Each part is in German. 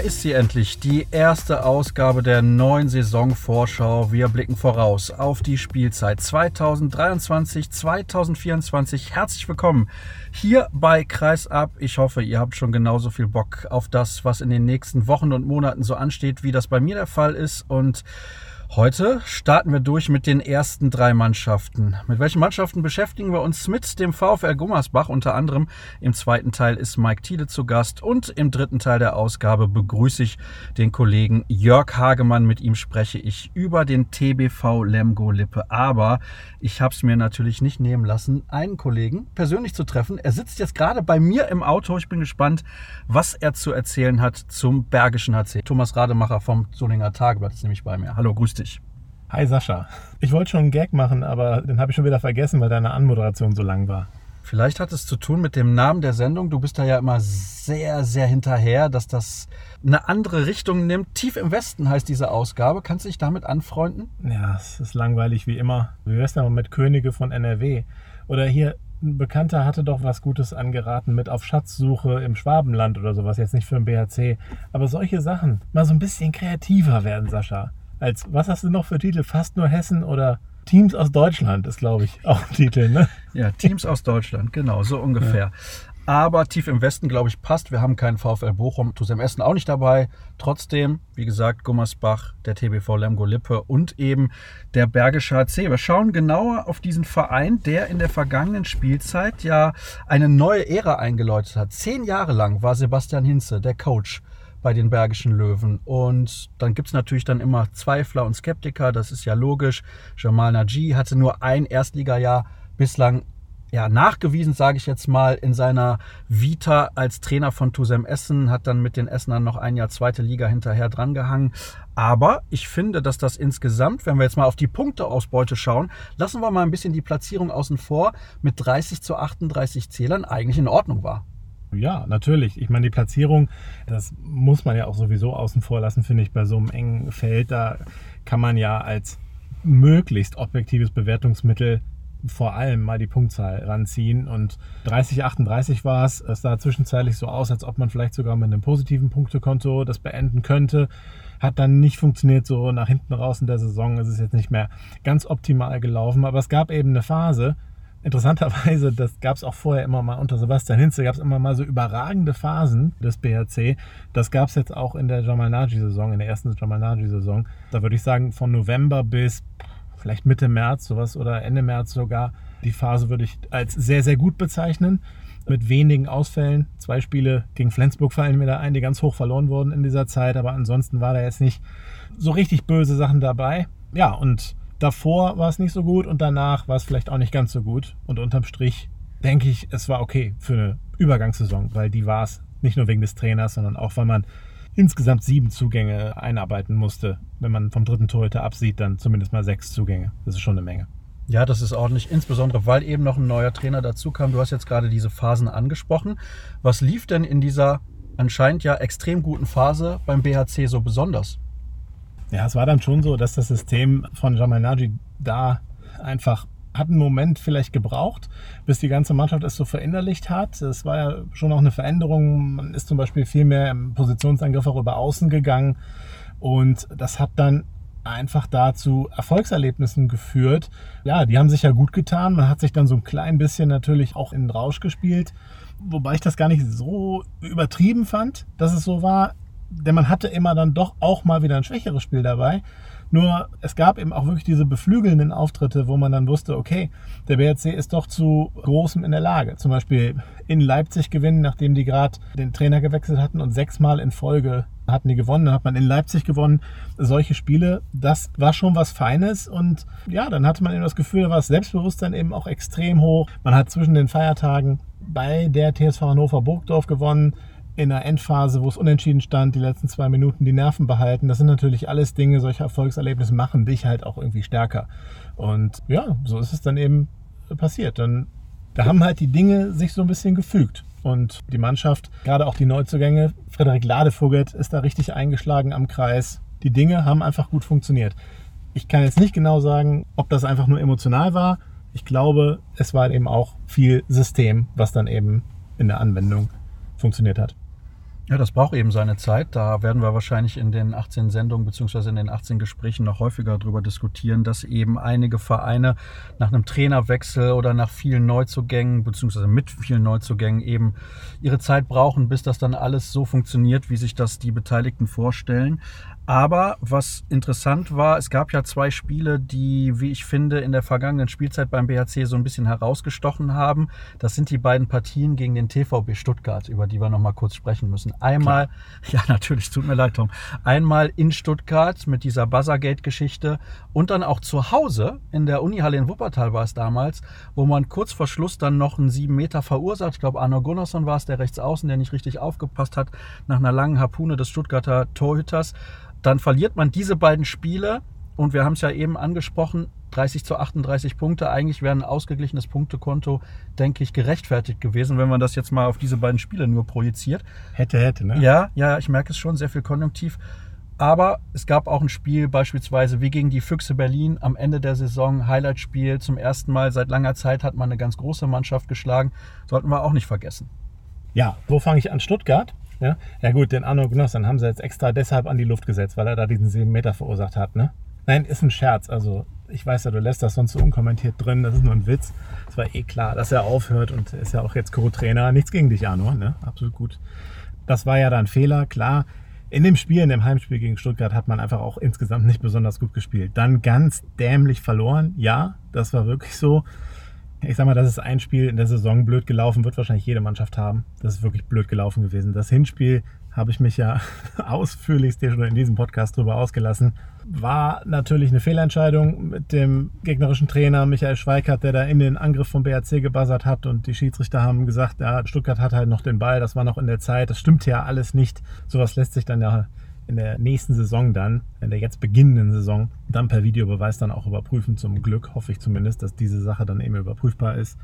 Ist sie endlich, die erste Ausgabe der neuen Saisonvorschau. Wir blicken voraus auf die Spielzeit 2023-2024. Herzlich willkommen hier bei Kreisab. Ich hoffe, ihr habt schon genauso viel Bock auf das, was in den nächsten Wochen und Monaten so ansteht, wie das bei mir der Fall ist. Und Heute starten wir durch mit den ersten drei Mannschaften. Mit welchen Mannschaften beschäftigen wir uns mit dem VfL Gummersbach? Unter anderem im zweiten Teil ist Mike Thiele zu Gast und im dritten Teil der Ausgabe begrüße ich den Kollegen Jörg Hagemann. Mit ihm spreche ich über den TBV Lemgo Lippe. Aber ich habe es mir natürlich nicht nehmen lassen, einen Kollegen persönlich zu treffen. Er sitzt jetzt gerade bei mir im Auto. Ich bin gespannt, was er zu erzählen hat zum Bergischen HC. Thomas Rademacher vom Solinger Tageblatt ist nämlich bei mir. Hallo, grüß dich dich. Hi Sascha. Ich wollte schon einen Gag machen, aber den habe ich schon wieder vergessen, weil deine Anmoderation so lang war. Vielleicht hat es zu tun mit dem Namen der Sendung. Du bist da ja immer sehr, sehr hinterher, dass das eine andere Richtung nimmt. Tief im Westen heißt diese Ausgabe. Kannst du dich damit anfreunden? Ja, es ist langweilig wie immer. Wie wär's denn mal mit Könige von NRW? Oder hier, ein Bekannter hatte doch was Gutes angeraten mit auf Schatzsuche im Schwabenland oder sowas. Jetzt nicht für den BHC. Aber solche Sachen, mal so ein bisschen kreativer werden, Sascha als, was hast du noch für Titel? Fast nur Hessen oder Teams aus Deutschland ist, glaube ich, auch ein Titel, ne? Ja, Teams aus Deutschland, genau, so ungefähr. Ja. Aber tief im Westen, glaube ich, passt. Wir haben keinen VfL Bochum, Tusem Essen auch nicht dabei. Trotzdem, wie gesagt, Gummersbach, der TBV Lemgo Lippe und eben der Bergische HC. Wir schauen genauer auf diesen Verein, der in der vergangenen Spielzeit ja eine neue Ära eingeläutet hat. Zehn Jahre lang war Sebastian Hinze der Coach bei den Bergischen Löwen. Und dann gibt es natürlich dann immer Zweifler und Skeptiker, das ist ja logisch. Jamal Naji hatte nur ein Erstligajahr bislang ja, nachgewiesen, sage ich jetzt mal, in seiner Vita als Trainer von Tusem Essen, hat dann mit den Essenern noch ein Jahr zweite Liga hinterher drangehangen. Aber ich finde, dass das insgesamt, wenn wir jetzt mal auf die Punkteausbeute schauen, lassen wir mal ein bisschen die Platzierung außen vor, mit 30 zu 38 Zählern eigentlich in Ordnung war. Ja, natürlich. Ich meine, die Platzierung, das muss man ja auch sowieso außen vor lassen, finde ich, bei so einem engen Feld. Da kann man ja als möglichst objektives Bewertungsmittel vor allem mal die Punktzahl ranziehen. Und 30, 38 war es. Es sah zwischenzeitlich so aus, als ob man vielleicht sogar mit einem positiven Punktekonto das beenden könnte. Hat dann nicht funktioniert, so nach hinten raus in der Saison. Es ist jetzt nicht mehr ganz optimal gelaufen. Aber es gab eben eine Phase, Interessanterweise, das gab es auch vorher immer mal unter Sebastian Hinze, gab es immer mal so überragende Phasen des BRC. Das gab es jetzt auch in der Jamal Naji-Saison, in der ersten Jamal Naji-Saison. Da würde ich sagen, von November bis vielleicht Mitte März, sowas oder Ende März sogar. Die Phase würde ich als sehr, sehr gut bezeichnen. Mit wenigen Ausfällen. Zwei Spiele gegen Flensburg fallen mir da ein, die ganz hoch verloren wurden in dieser Zeit. Aber ansonsten war da jetzt nicht so richtig böse Sachen dabei. Ja, und Davor war es nicht so gut und danach war es vielleicht auch nicht ganz so gut. Und unterm Strich denke ich, es war okay für eine Übergangssaison, weil die war es nicht nur wegen des Trainers, sondern auch, weil man insgesamt sieben Zugänge einarbeiten musste. Wenn man vom dritten Torhüter absieht, dann zumindest mal sechs Zugänge. Das ist schon eine Menge. Ja, das ist ordentlich, insbesondere weil eben noch ein neuer Trainer dazu kam. Du hast jetzt gerade diese Phasen angesprochen. Was lief denn in dieser anscheinend ja extrem guten Phase beim BHC so besonders? Ja, es war dann schon so, dass das System von Jamal Naji da einfach hat einen Moment vielleicht gebraucht, bis die ganze Mannschaft es so verinnerlicht hat. Es war ja schon auch eine Veränderung. Man ist zum Beispiel viel mehr im Positionsangriff auch über außen gegangen. Und das hat dann einfach dazu Erfolgserlebnissen geführt. Ja, die haben sich ja gut getan. Man hat sich dann so ein klein bisschen natürlich auch in den Rausch gespielt. Wobei ich das gar nicht so übertrieben fand, dass es so war denn man hatte immer dann doch auch mal wieder ein schwächeres Spiel dabei. Nur es gab eben auch wirklich diese beflügelnden Auftritte, wo man dann wusste, okay, der BRC ist doch zu großem in der Lage. Zum Beispiel in Leipzig gewinnen, nachdem die gerade den Trainer gewechselt hatten und sechsmal in Folge hatten die gewonnen. Dann hat man in Leipzig gewonnen. Solche Spiele, das war schon was Feines. Und ja, dann hatte man eben das Gefühl, da war das Selbstbewusstsein eben auch extrem hoch. Man hat zwischen den Feiertagen bei der TSV Hannover Burgdorf gewonnen in der Endphase, wo es unentschieden stand, die letzten zwei Minuten die Nerven behalten. Das sind natürlich alles Dinge, solche Erfolgserlebnisse machen dich halt auch irgendwie stärker. Und ja, so ist es dann eben passiert. Dann, da haben halt die Dinge sich so ein bisschen gefügt. Und die Mannschaft, gerade auch die Neuzugänge, Frederik Ladevogel ist da richtig eingeschlagen am Kreis. Die Dinge haben einfach gut funktioniert. Ich kann jetzt nicht genau sagen, ob das einfach nur emotional war. Ich glaube, es war eben auch viel System, was dann eben in der Anwendung funktioniert hat. Ja, das braucht eben seine Zeit. Da werden wir wahrscheinlich in den 18 Sendungen bzw. in den 18 Gesprächen noch häufiger darüber diskutieren, dass eben einige Vereine nach einem Trainerwechsel oder nach vielen Neuzugängen bzw. mit vielen Neuzugängen eben ihre Zeit brauchen, bis das dann alles so funktioniert, wie sich das die Beteiligten vorstellen. Aber was interessant war, es gab ja zwei Spiele, die, wie ich finde, in der vergangenen Spielzeit beim BHC so ein bisschen herausgestochen haben. Das sind die beiden Partien gegen den TVB Stuttgart, über die wir noch mal kurz sprechen müssen. Einmal, Klar. ja natürlich, tut mir leid, Tom. Einmal in Stuttgart mit dieser Buzzergate-Geschichte und dann auch zu Hause in der Unihalle in Wuppertal war es damals, wo man kurz vor Schluss dann noch einen sieben Meter verursacht. Ich glaube, Arno Gunnarsson war es, der rechts außen, der nicht richtig aufgepasst hat, nach einer langen Harpune des Stuttgarter Torhüters dann verliert man diese beiden Spiele und wir haben es ja eben angesprochen, 30 zu 38 Punkte. Eigentlich wäre ein ausgeglichenes Punktekonto, denke ich, gerechtfertigt gewesen, wenn man das jetzt mal auf diese beiden Spiele nur projiziert. Hätte, hätte, ne? Ja, ja, ich merke es schon, sehr viel Konjunktiv. Aber es gab auch ein Spiel beispielsweise wie gegen die Füchse Berlin am Ende der Saison, Highlight-Spiel. Zum ersten Mal seit langer Zeit hat man eine ganz große Mannschaft geschlagen. Sollten wir auch nicht vergessen. Ja, wo fange ich an? Stuttgart? Ja, ja gut, den Arno Gnoss, dann haben sie jetzt extra deshalb an die Luft gesetzt, weil er da diesen 7 Meter verursacht hat. Ne? Nein, ist ein Scherz. Also ich weiß ja, du lässt das sonst so unkommentiert drin. Das ist nur ein Witz. Es war eh klar, dass er aufhört und ist ja auch jetzt Co-Trainer. Nichts gegen dich, Arno. Ne? Absolut gut. Das war ja dann Fehler, klar. In dem Spiel, in dem Heimspiel gegen Stuttgart, hat man einfach auch insgesamt nicht besonders gut gespielt. Dann ganz dämlich verloren. Ja, das war wirklich so ich sag mal, das ist ein Spiel in der Saison blöd gelaufen, wird wahrscheinlich jede Mannschaft haben. Das ist wirklich blöd gelaufen gewesen. Das Hinspiel habe ich mich ja ausführlichst hier schon in diesem Podcast drüber ausgelassen. War natürlich eine Fehlentscheidung mit dem gegnerischen Trainer Michael Schweikert, der da in den Angriff vom BRC gebuzzert hat und die Schiedsrichter haben gesagt, ja, Stuttgart hat halt noch den Ball, das war noch in der Zeit. Das stimmt ja alles nicht. Sowas lässt sich dann ja in der nächsten Saison dann, in der jetzt beginnenden Saison, dann per Videobeweis dann auch überprüfen. Zum Glück hoffe ich zumindest, dass diese Sache dann eben überprüfbar ist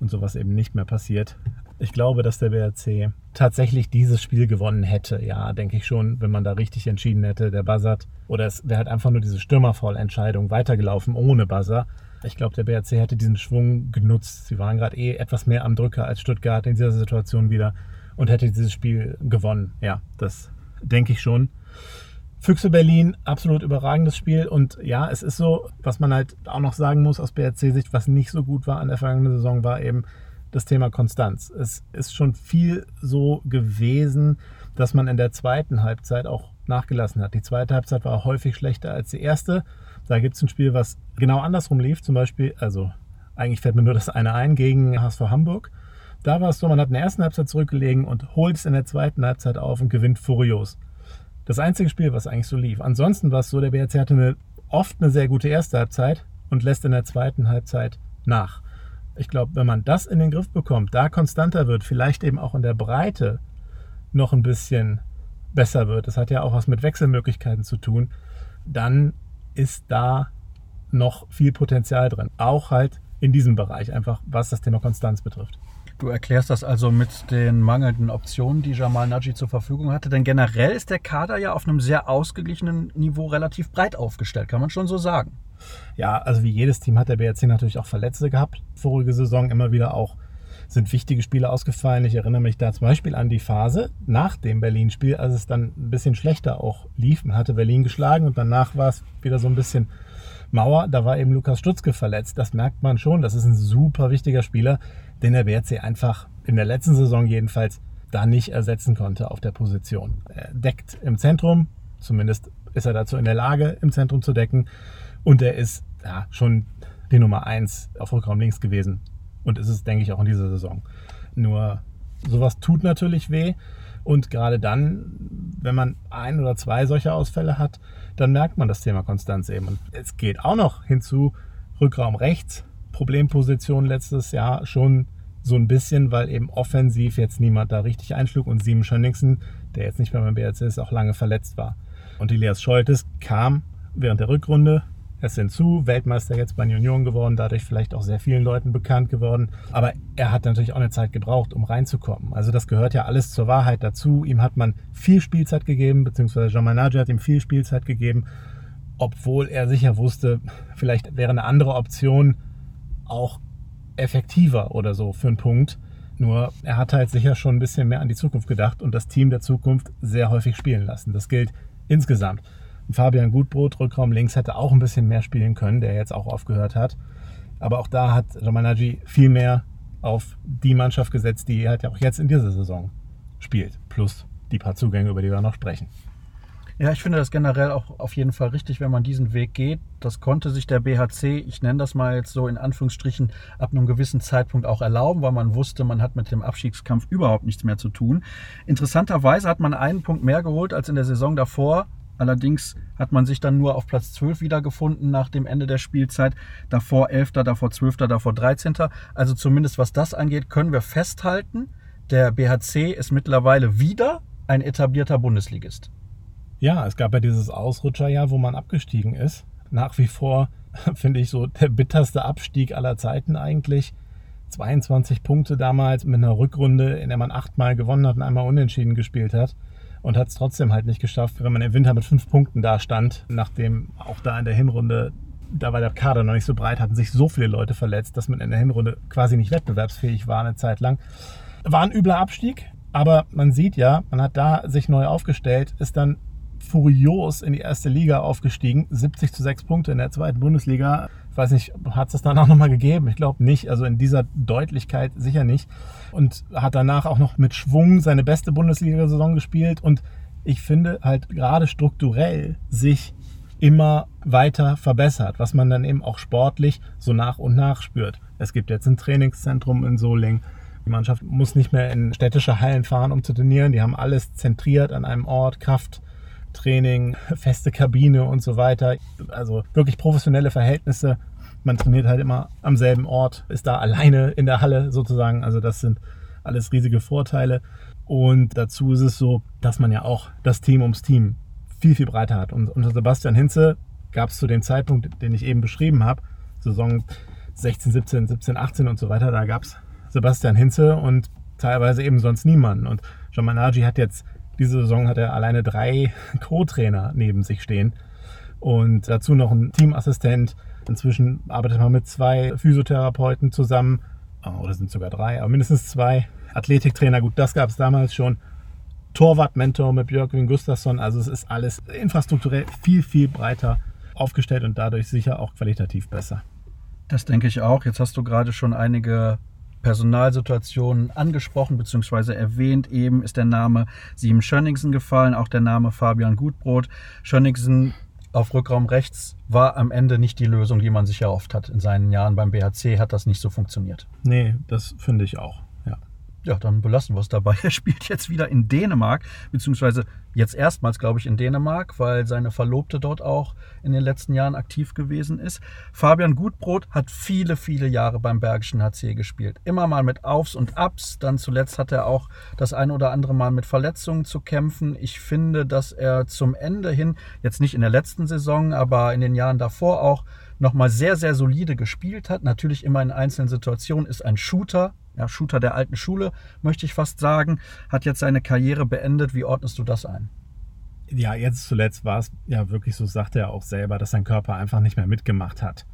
und sowas eben nicht mehr passiert. Ich glaube, dass der BRC tatsächlich dieses Spiel gewonnen hätte. Ja, denke ich schon, wenn man da richtig entschieden hätte, der Buzzard. Oder es wäre halt einfach nur diese Stürmervollentscheidung weitergelaufen ohne Buzzer. Ich glaube, der BRC hätte diesen Schwung genutzt. Sie waren gerade eh etwas mehr am Drücker als Stuttgart in dieser Situation wieder und hätte dieses Spiel gewonnen. Ja, das denke ich schon. Füchse Berlin, absolut überragendes Spiel. Und ja, es ist so, was man halt auch noch sagen muss aus BRC-Sicht, was nicht so gut war an der vergangenen Saison, war eben das Thema Konstanz. Es ist schon viel so gewesen, dass man in der zweiten Halbzeit auch nachgelassen hat. Die zweite Halbzeit war häufig schlechter als die erste. Da gibt es ein Spiel, was genau andersrum lief. Zum Beispiel, also eigentlich fällt mir nur das eine ein, gegen HSV Hamburg. Da war es so, man hat in der ersten Halbzeit zurückgelegen und holt es in der zweiten Halbzeit auf und gewinnt furios. Das einzige Spiel, was eigentlich so lief. Ansonsten war es so, der BRC hatte eine, oft eine sehr gute erste Halbzeit und lässt in der zweiten Halbzeit nach. Ich glaube, wenn man das in den Griff bekommt, da konstanter wird, vielleicht eben auch in der Breite noch ein bisschen besser wird, das hat ja auch was mit Wechselmöglichkeiten zu tun, dann ist da noch viel Potenzial drin. Auch halt in diesem Bereich, einfach was das Thema Konstanz betrifft. Du erklärst das also mit den mangelnden Optionen, die Jamal Naji zur Verfügung hatte. Denn generell ist der Kader ja auf einem sehr ausgeglichenen Niveau relativ breit aufgestellt, kann man schon so sagen. Ja, also wie jedes Team hat der BRC natürlich auch Verletzte gehabt. Vorige Saison immer wieder auch sind wichtige Spiele ausgefallen. Ich erinnere mich da zum Beispiel an die Phase nach dem Berlin-Spiel, als es dann ein bisschen schlechter auch lief. Man hatte Berlin geschlagen und danach war es wieder so ein bisschen Mauer. Da war eben Lukas Stutzke verletzt. Das merkt man schon. Das ist ein super wichtiger Spieler den der WRC einfach in der letzten Saison jedenfalls da nicht ersetzen konnte auf der Position. Er deckt im Zentrum, zumindest ist er dazu in der Lage, im Zentrum zu decken. Und er ist ja, schon die Nummer 1 auf Rückraum links gewesen. Und ist es, denke ich, auch in dieser Saison. Nur sowas tut natürlich weh. Und gerade dann, wenn man ein oder zwei solche Ausfälle hat, dann merkt man das Thema Konstanz eben. Und es geht auch noch hinzu, Rückraum rechts Problemposition letztes Jahr schon so ein bisschen, weil eben offensiv jetzt niemand da richtig einschlug und Simon Schönningsen, der jetzt nicht mehr beim BRC ist, auch lange verletzt war. Und Elias Scholtes kam während der Rückrunde erst hinzu, Weltmeister jetzt bei Union geworden, dadurch vielleicht auch sehr vielen Leuten bekannt geworden. Aber er hat natürlich auch eine Zeit gebraucht, um reinzukommen. Also das gehört ja alles zur Wahrheit dazu. Ihm hat man viel Spielzeit gegeben, beziehungsweise Jean Manager hat ihm viel Spielzeit gegeben, obwohl er sicher wusste, vielleicht wäre eine andere Option auch effektiver oder so für einen Punkt. Nur er hat halt sicher schon ein bisschen mehr an die Zukunft gedacht und das Team der Zukunft sehr häufig spielen lassen. Das gilt insgesamt. Fabian Gutbrot, Rückraum links, hätte auch ein bisschen mehr spielen können, der jetzt auch aufgehört hat. Aber auch da hat Ramanaji viel mehr auf die Mannschaft gesetzt, die halt auch jetzt in dieser Saison spielt. Plus die paar Zugänge, über die wir noch sprechen. Ja, ich finde das generell auch auf jeden Fall richtig, wenn man diesen Weg geht. Das konnte sich der BHC, ich nenne das mal jetzt so in Anführungsstrichen, ab einem gewissen Zeitpunkt auch erlauben, weil man wusste, man hat mit dem Abstiegskampf überhaupt nichts mehr zu tun. Interessanterweise hat man einen Punkt mehr geholt als in der Saison davor. Allerdings hat man sich dann nur auf Platz 12 wiedergefunden nach dem Ende der Spielzeit. Davor 11., davor 12., davor 13. Also zumindest was das angeht, können wir festhalten, der BHC ist mittlerweile wieder ein etablierter Bundesligist. Ja, es gab ja dieses Ausrutscherjahr, wo man abgestiegen ist. Nach wie vor finde ich so der bitterste Abstieg aller Zeiten eigentlich. 22 Punkte damals mit einer Rückrunde, in der man achtmal gewonnen hat und einmal unentschieden gespielt hat. Und hat es trotzdem halt nicht geschafft, wenn man im Winter mit fünf Punkten da stand, nachdem auch da in der Hinrunde, da war der Kader noch nicht so breit, hatten sich so viele Leute verletzt, dass man in der Hinrunde quasi nicht wettbewerbsfähig war eine Zeit lang. War ein übler Abstieg, aber man sieht ja, man hat da sich neu aufgestellt, ist dann furios in die erste Liga aufgestiegen. 70 zu 6 Punkte in der zweiten Bundesliga. Ich weiß nicht, hat es das dann auch nochmal gegeben? Ich glaube nicht. Also in dieser Deutlichkeit sicher nicht. Und hat danach auch noch mit Schwung seine beste Bundesliga-Saison gespielt. Und ich finde halt gerade strukturell sich immer weiter verbessert, was man dann eben auch sportlich so nach und nach spürt. Es gibt jetzt ein Trainingszentrum in Solingen. Die Mannschaft muss nicht mehr in städtische Hallen fahren, um zu trainieren. Die haben alles zentriert an einem Ort, Kraft, Training, feste Kabine und so weiter. Also wirklich professionelle Verhältnisse. Man trainiert halt immer am selben Ort, ist da alleine in der Halle sozusagen. Also das sind alles riesige Vorteile. Und dazu ist es so, dass man ja auch das Team ums Team viel, viel breiter hat. Und unter Sebastian Hinze gab es zu dem Zeitpunkt, den ich eben beschrieben habe, Saison 16, 17, 17, 18 und so weiter, da gab es Sebastian Hinze und teilweise eben sonst niemanden. Und Jean Managi hat jetzt diese Saison hat er alleine drei Co-Trainer neben sich stehen und dazu noch ein Teamassistent. Inzwischen arbeitet man mit zwei Physiotherapeuten zusammen, oh, oder sind sogar drei, aber mindestens zwei. Athletiktrainer, gut, das gab es damals schon. Torwartmentor mit Björkvin Gustafsson. Also es ist alles infrastrukturell viel, viel breiter aufgestellt und dadurch sicher auch qualitativ besser. Das denke ich auch. Jetzt hast du gerade schon einige Personalsituationen angesprochen bzw. erwähnt. Eben ist der Name Sieben Schönningsen gefallen, auch der Name Fabian Gutbrot. Schönningsen auf Rückraum rechts war am Ende nicht die Lösung, die man sich erhofft hat. In seinen Jahren beim BHC hat das nicht so funktioniert. Nee, das finde ich auch ja, dann belassen wir es dabei. Er spielt jetzt wieder in Dänemark, beziehungsweise jetzt erstmals, glaube ich, in Dänemark, weil seine Verlobte dort auch in den letzten Jahren aktiv gewesen ist. Fabian Gutbrot hat viele, viele Jahre beim Bergischen HC gespielt. Immer mal mit Aufs und Abs. Dann zuletzt hat er auch das ein oder andere Mal mit Verletzungen zu kämpfen. Ich finde, dass er zum Ende hin, jetzt nicht in der letzten Saison, aber in den Jahren davor auch, nochmal sehr, sehr solide gespielt hat. Natürlich immer in einzelnen Situationen ist ein Shooter, ja, Shooter der alten Schule, möchte ich fast sagen, hat jetzt seine Karriere beendet. Wie ordnest du das ein? Ja, jetzt zuletzt war es ja wirklich so, sagte er auch selber, dass sein Körper einfach nicht mehr mitgemacht hat.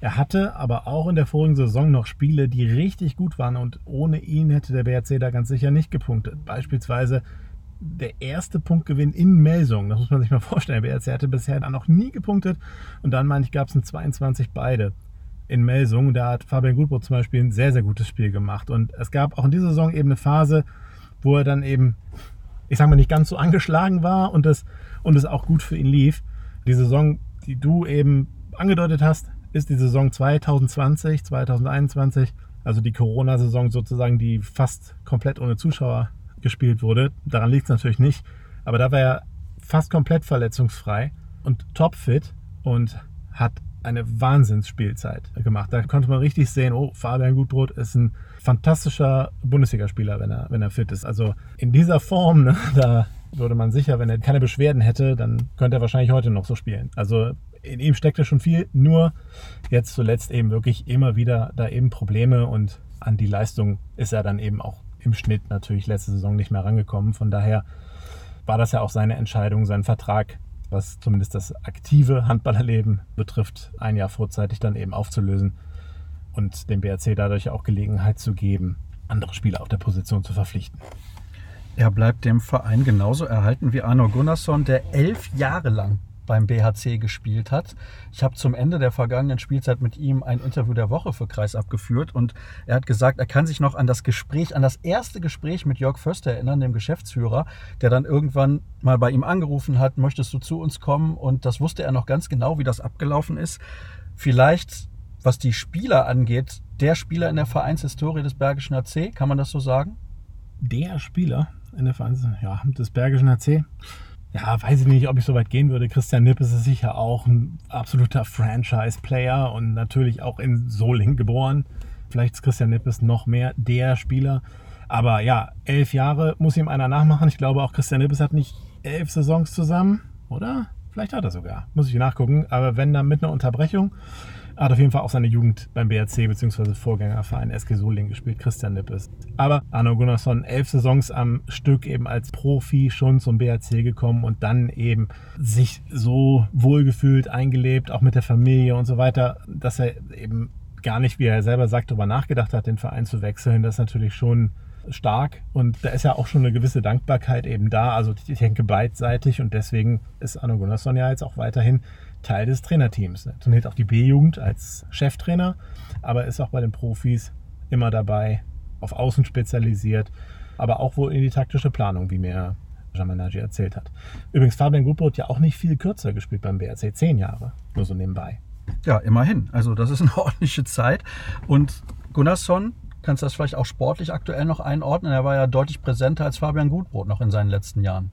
Er hatte aber auch in der vorigen Saison noch Spiele, die richtig gut waren und ohne ihn hätte der BRC da ganz sicher nicht gepunktet. Beispielsweise der erste Punktgewinn in Melsung. Das muss man sich mal vorstellen. Der BRC hatte bisher noch nie gepunktet und dann, meine ich, gab es ein 22 beide in Melsung. Da hat Fabian Gutbrot zum Beispiel ein sehr, sehr gutes Spiel gemacht. Und es gab auch in dieser Saison eben eine Phase, wo er dann eben, ich sage mal, nicht ganz so angeschlagen war und es, und es auch gut für ihn lief. Die Saison, die du eben angedeutet hast, ist die Saison 2020, 2021, also die Corona-Saison sozusagen, die fast komplett ohne Zuschauer gespielt wurde. Daran liegt es natürlich nicht. Aber da war er fast komplett verletzungsfrei und topfit und hat eine Wahnsinnsspielzeit gemacht. Da konnte man richtig sehen, oh, Fabian Gutbrot ist ein fantastischer Bundesligaspieler, wenn er, wenn er fit ist. Also in dieser Form, ne, da würde man sicher, wenn er keine Beschwerden hätte, dann könnte er wahrscheinlich heute noch so spielen. Also in ihm steckte schon viel, nur jetzt zuletzt eben wirklich immer wieder da eben Probleme und an die Leistung ist er dann eben auch im Schnitt natürlich letzte Saison nicht mehr rangekommen. Von daher war das ja auch seine Entscheidung, sein Vertrag, was zumindest das aktive Handballerleben betrifft, ein Jahr vorzeitig dann eben aufzulösen und dem BRC dadurch auch Gelegenheit zu geben, andere Spieler auf der Position zu verpflichten. Er bleibt dem Verein genauso erhalten wie Arno Gunnarsson, der elf Jahre lang beim BHC gespielt hat. Ich habe zum Ende der vergangenen Spielzeit mit ihm ein Interview der Woche für Kreis abgeführt und er hat gesagt, er kann sich noch an das Gespräch, an das erste Gespräch mit Jörg Förster erinnern, dem Geschäftsführer, der dann irgendwann mal bei ihm angerufen hat, möchtest du zu uns kommen? Und das wusste er noch ganz genau, wie das abgelaufen ist. Vielleicht, was die Spieler angeht, der Spieler in der Vereinshistorie des Bergischen AC, kann man das so sagen? Der Spieler in der Vereinshistorie ja, des Bergischen AC ja, weiß ich nicht, ob ich so weit gehen würde. Christian Nipp ist sicher auch ein absoluter Franchise-Player und natürlich auch in Solingen geboren. Vielleicht ist Christian Nippes noch mehr der Spieler. Aber ja, elf Jahre muss ihm einer nachmachen. Ich glaube auch Christian Nippes hat nicht elf Saisons zusammen, oder? Vielleicht hat er sogar. Muss ich nachgucken. Aber wenn dann mit einer Unterbrechung. Hat auf jeden Fall auch seine Jugend beim BRC bzw. Vorgängerverein SG Solingen gespielt, Christian Nippes. Aber Arno Gunnarsson, elf Saisons am Stück eben als Profi schon zum BRC gekommen und dann eben sich so wohlgefühlt, eingelebt, auch mit der Familie und so weiter, dass er eben gar nicht, wie er selber sagt, darüber nachgedacht hat, den Verein zu wechseln. Das ist natürlich schon stark und da ist ja auch schon eine gewisse Dankbarkeit eben da. Also ich denke beidseitig und deswegen ist Arno Gunnarsson ja jetzt auch weiterhin Teil des Trainerteams. Er trainiert auch die B-Jugend als Cheftrainer, aber ist auch bei den Profis immer dabei, auf Außen spezialisiert, aber auch wohl in die taktische Planung, wie mir Jamanagi erzählt hat. Übrigens, Fabian Gutbrot ja auch nicht viel kürzer gespielt beim BRC, zehn Jahre, nur so nebenbei. Ja, immerhin. Also das ist eine ordentliche Zeit. Und Gunnarsson, kannst du das vielleicht auch sportlich aktuell noch einordnen? Er war ja deutlich präsenter als Fabian Gutbrot noch in seinen letzten Jahren.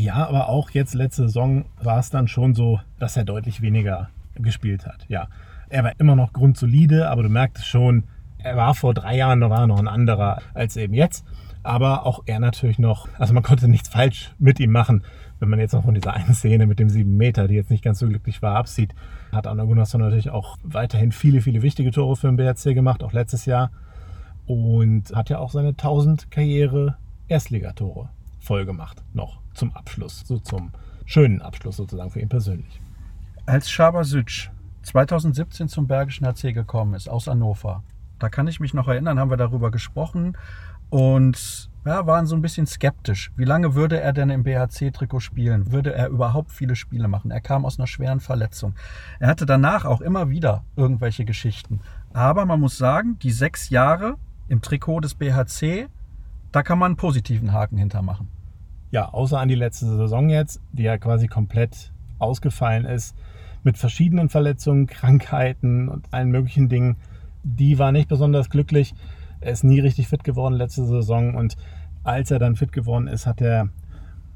Ja, aber auch jetzt letzte Saison war es dann schon so, dass er deutlich weniger gespielt hat. Ja, er war immer noch grundsolide, aber du merkst schon, er war vor drei Jahren war noch ein anderer als eben jetzt. Aber auch er natürlich noch, also man konnte nichts falsch mit ihm machen. Wenn man jetzt noch von dieser einen Szene mit dem sieben Meter, die jetzt nicht ganz so glücklich war, absieht, hat Anna Gunnarsson natürlich auch weiterhin viele, viele wichtige Tore für den BRC gemacht, auch letztes Jahr. Und hat ja auch seine 1000 Karriere Erstligatore voll gemacht noch zum Abschluss, so zum schönen Abschluss sozusagen für ihn persönlich. Als Schabasic 2017 zum Bergischen HC gekommen ist, aus Hannover, da kann ich mich noch erinnern, haben wir darüber gesprochen und ja, waren so ein bisschen skeptisch. Wie lange würde er denn im BHC-Trikot spielen? Würde er überhaupt viele Spiele machen? Er kam aus einer schweren Verletzung. Er hatte danach auch immer wieder irgendwelche Geschichten. Aber man muss sagen, die sechs Jahre im Trikot des BHC, da kann man einen positiven Haken hintermachen ja, außer an die letzte Saison jetzt, die ja quasi komplett ausgefallen ist, mit verschiedenen Verletzungen, Krankheiten und allen möglichen Dingen, die war nicht besonders glücklich. Er ist nie richtig fit geworden letzte Saison und als er dann fit geworden ist, hat er,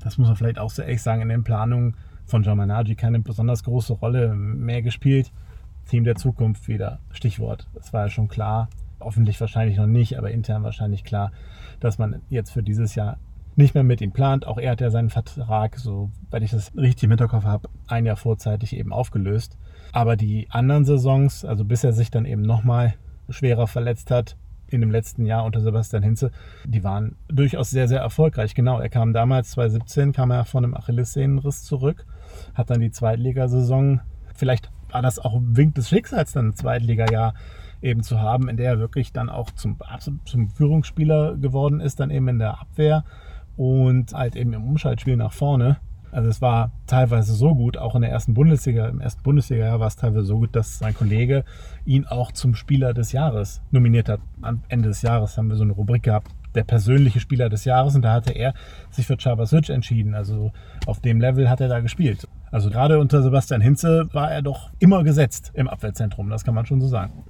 das muss man vielleicht auch so ehrlich sagen, in den Planungen von John Managi keine besonders große Rolle mehr gespielt. Team der Zukunft wieder, Stichwort. Das war ja schon klar, hoffentlich wahrscheinlich noch nicht, aber intern wahrscheinlich klar, dass man jetzt für dieses Jahr nicht mehr mit ihm plant. Auch er hat ja seinen Vertrag, so wenn ich das richtig im Hinterkopf habe, ein Jahr vorzeitig eben aufgelöst. Aber die anderen Saisons, also bis er sich dann eben nochmal schwerer verletzt hat, in dem letzten Jahr unter Sebastian Hinze, die waren durchaus sehr, sehr erfolgreich. Genau, er kam damals 2017, kam er von einem Achillessehnenriss zurück, hat dann die Zweitligasaison, vielleicht war das auch ein Wink des Schicksals, dann ein Zweitligajahr eben zu haben, in der er wirklich dann auch zum, zum Führungsspieler geworden ist, dann eben in der Abwehr und halt eben im Umschaltspiel nach vorne. Also es war teilweise so gut, auch in der ersten Bundesliga, im ersten Bundesliga-Jahr war es teilweise so gut, dass mein Kollege ihn auch zum Spieler des Jahres nominiert hat. Am Ende des Jahres haben wir so eine Rubrik gehabt, der persönliche Spieler des Jahres und da hatte er sich für Chabasic entschieden. Also auf dem Level hat er da gespielt. Also gerade unter Sebastian Hinze war er doch immer gesetzt im Abwehrzentrum, das kann man schon so sagen.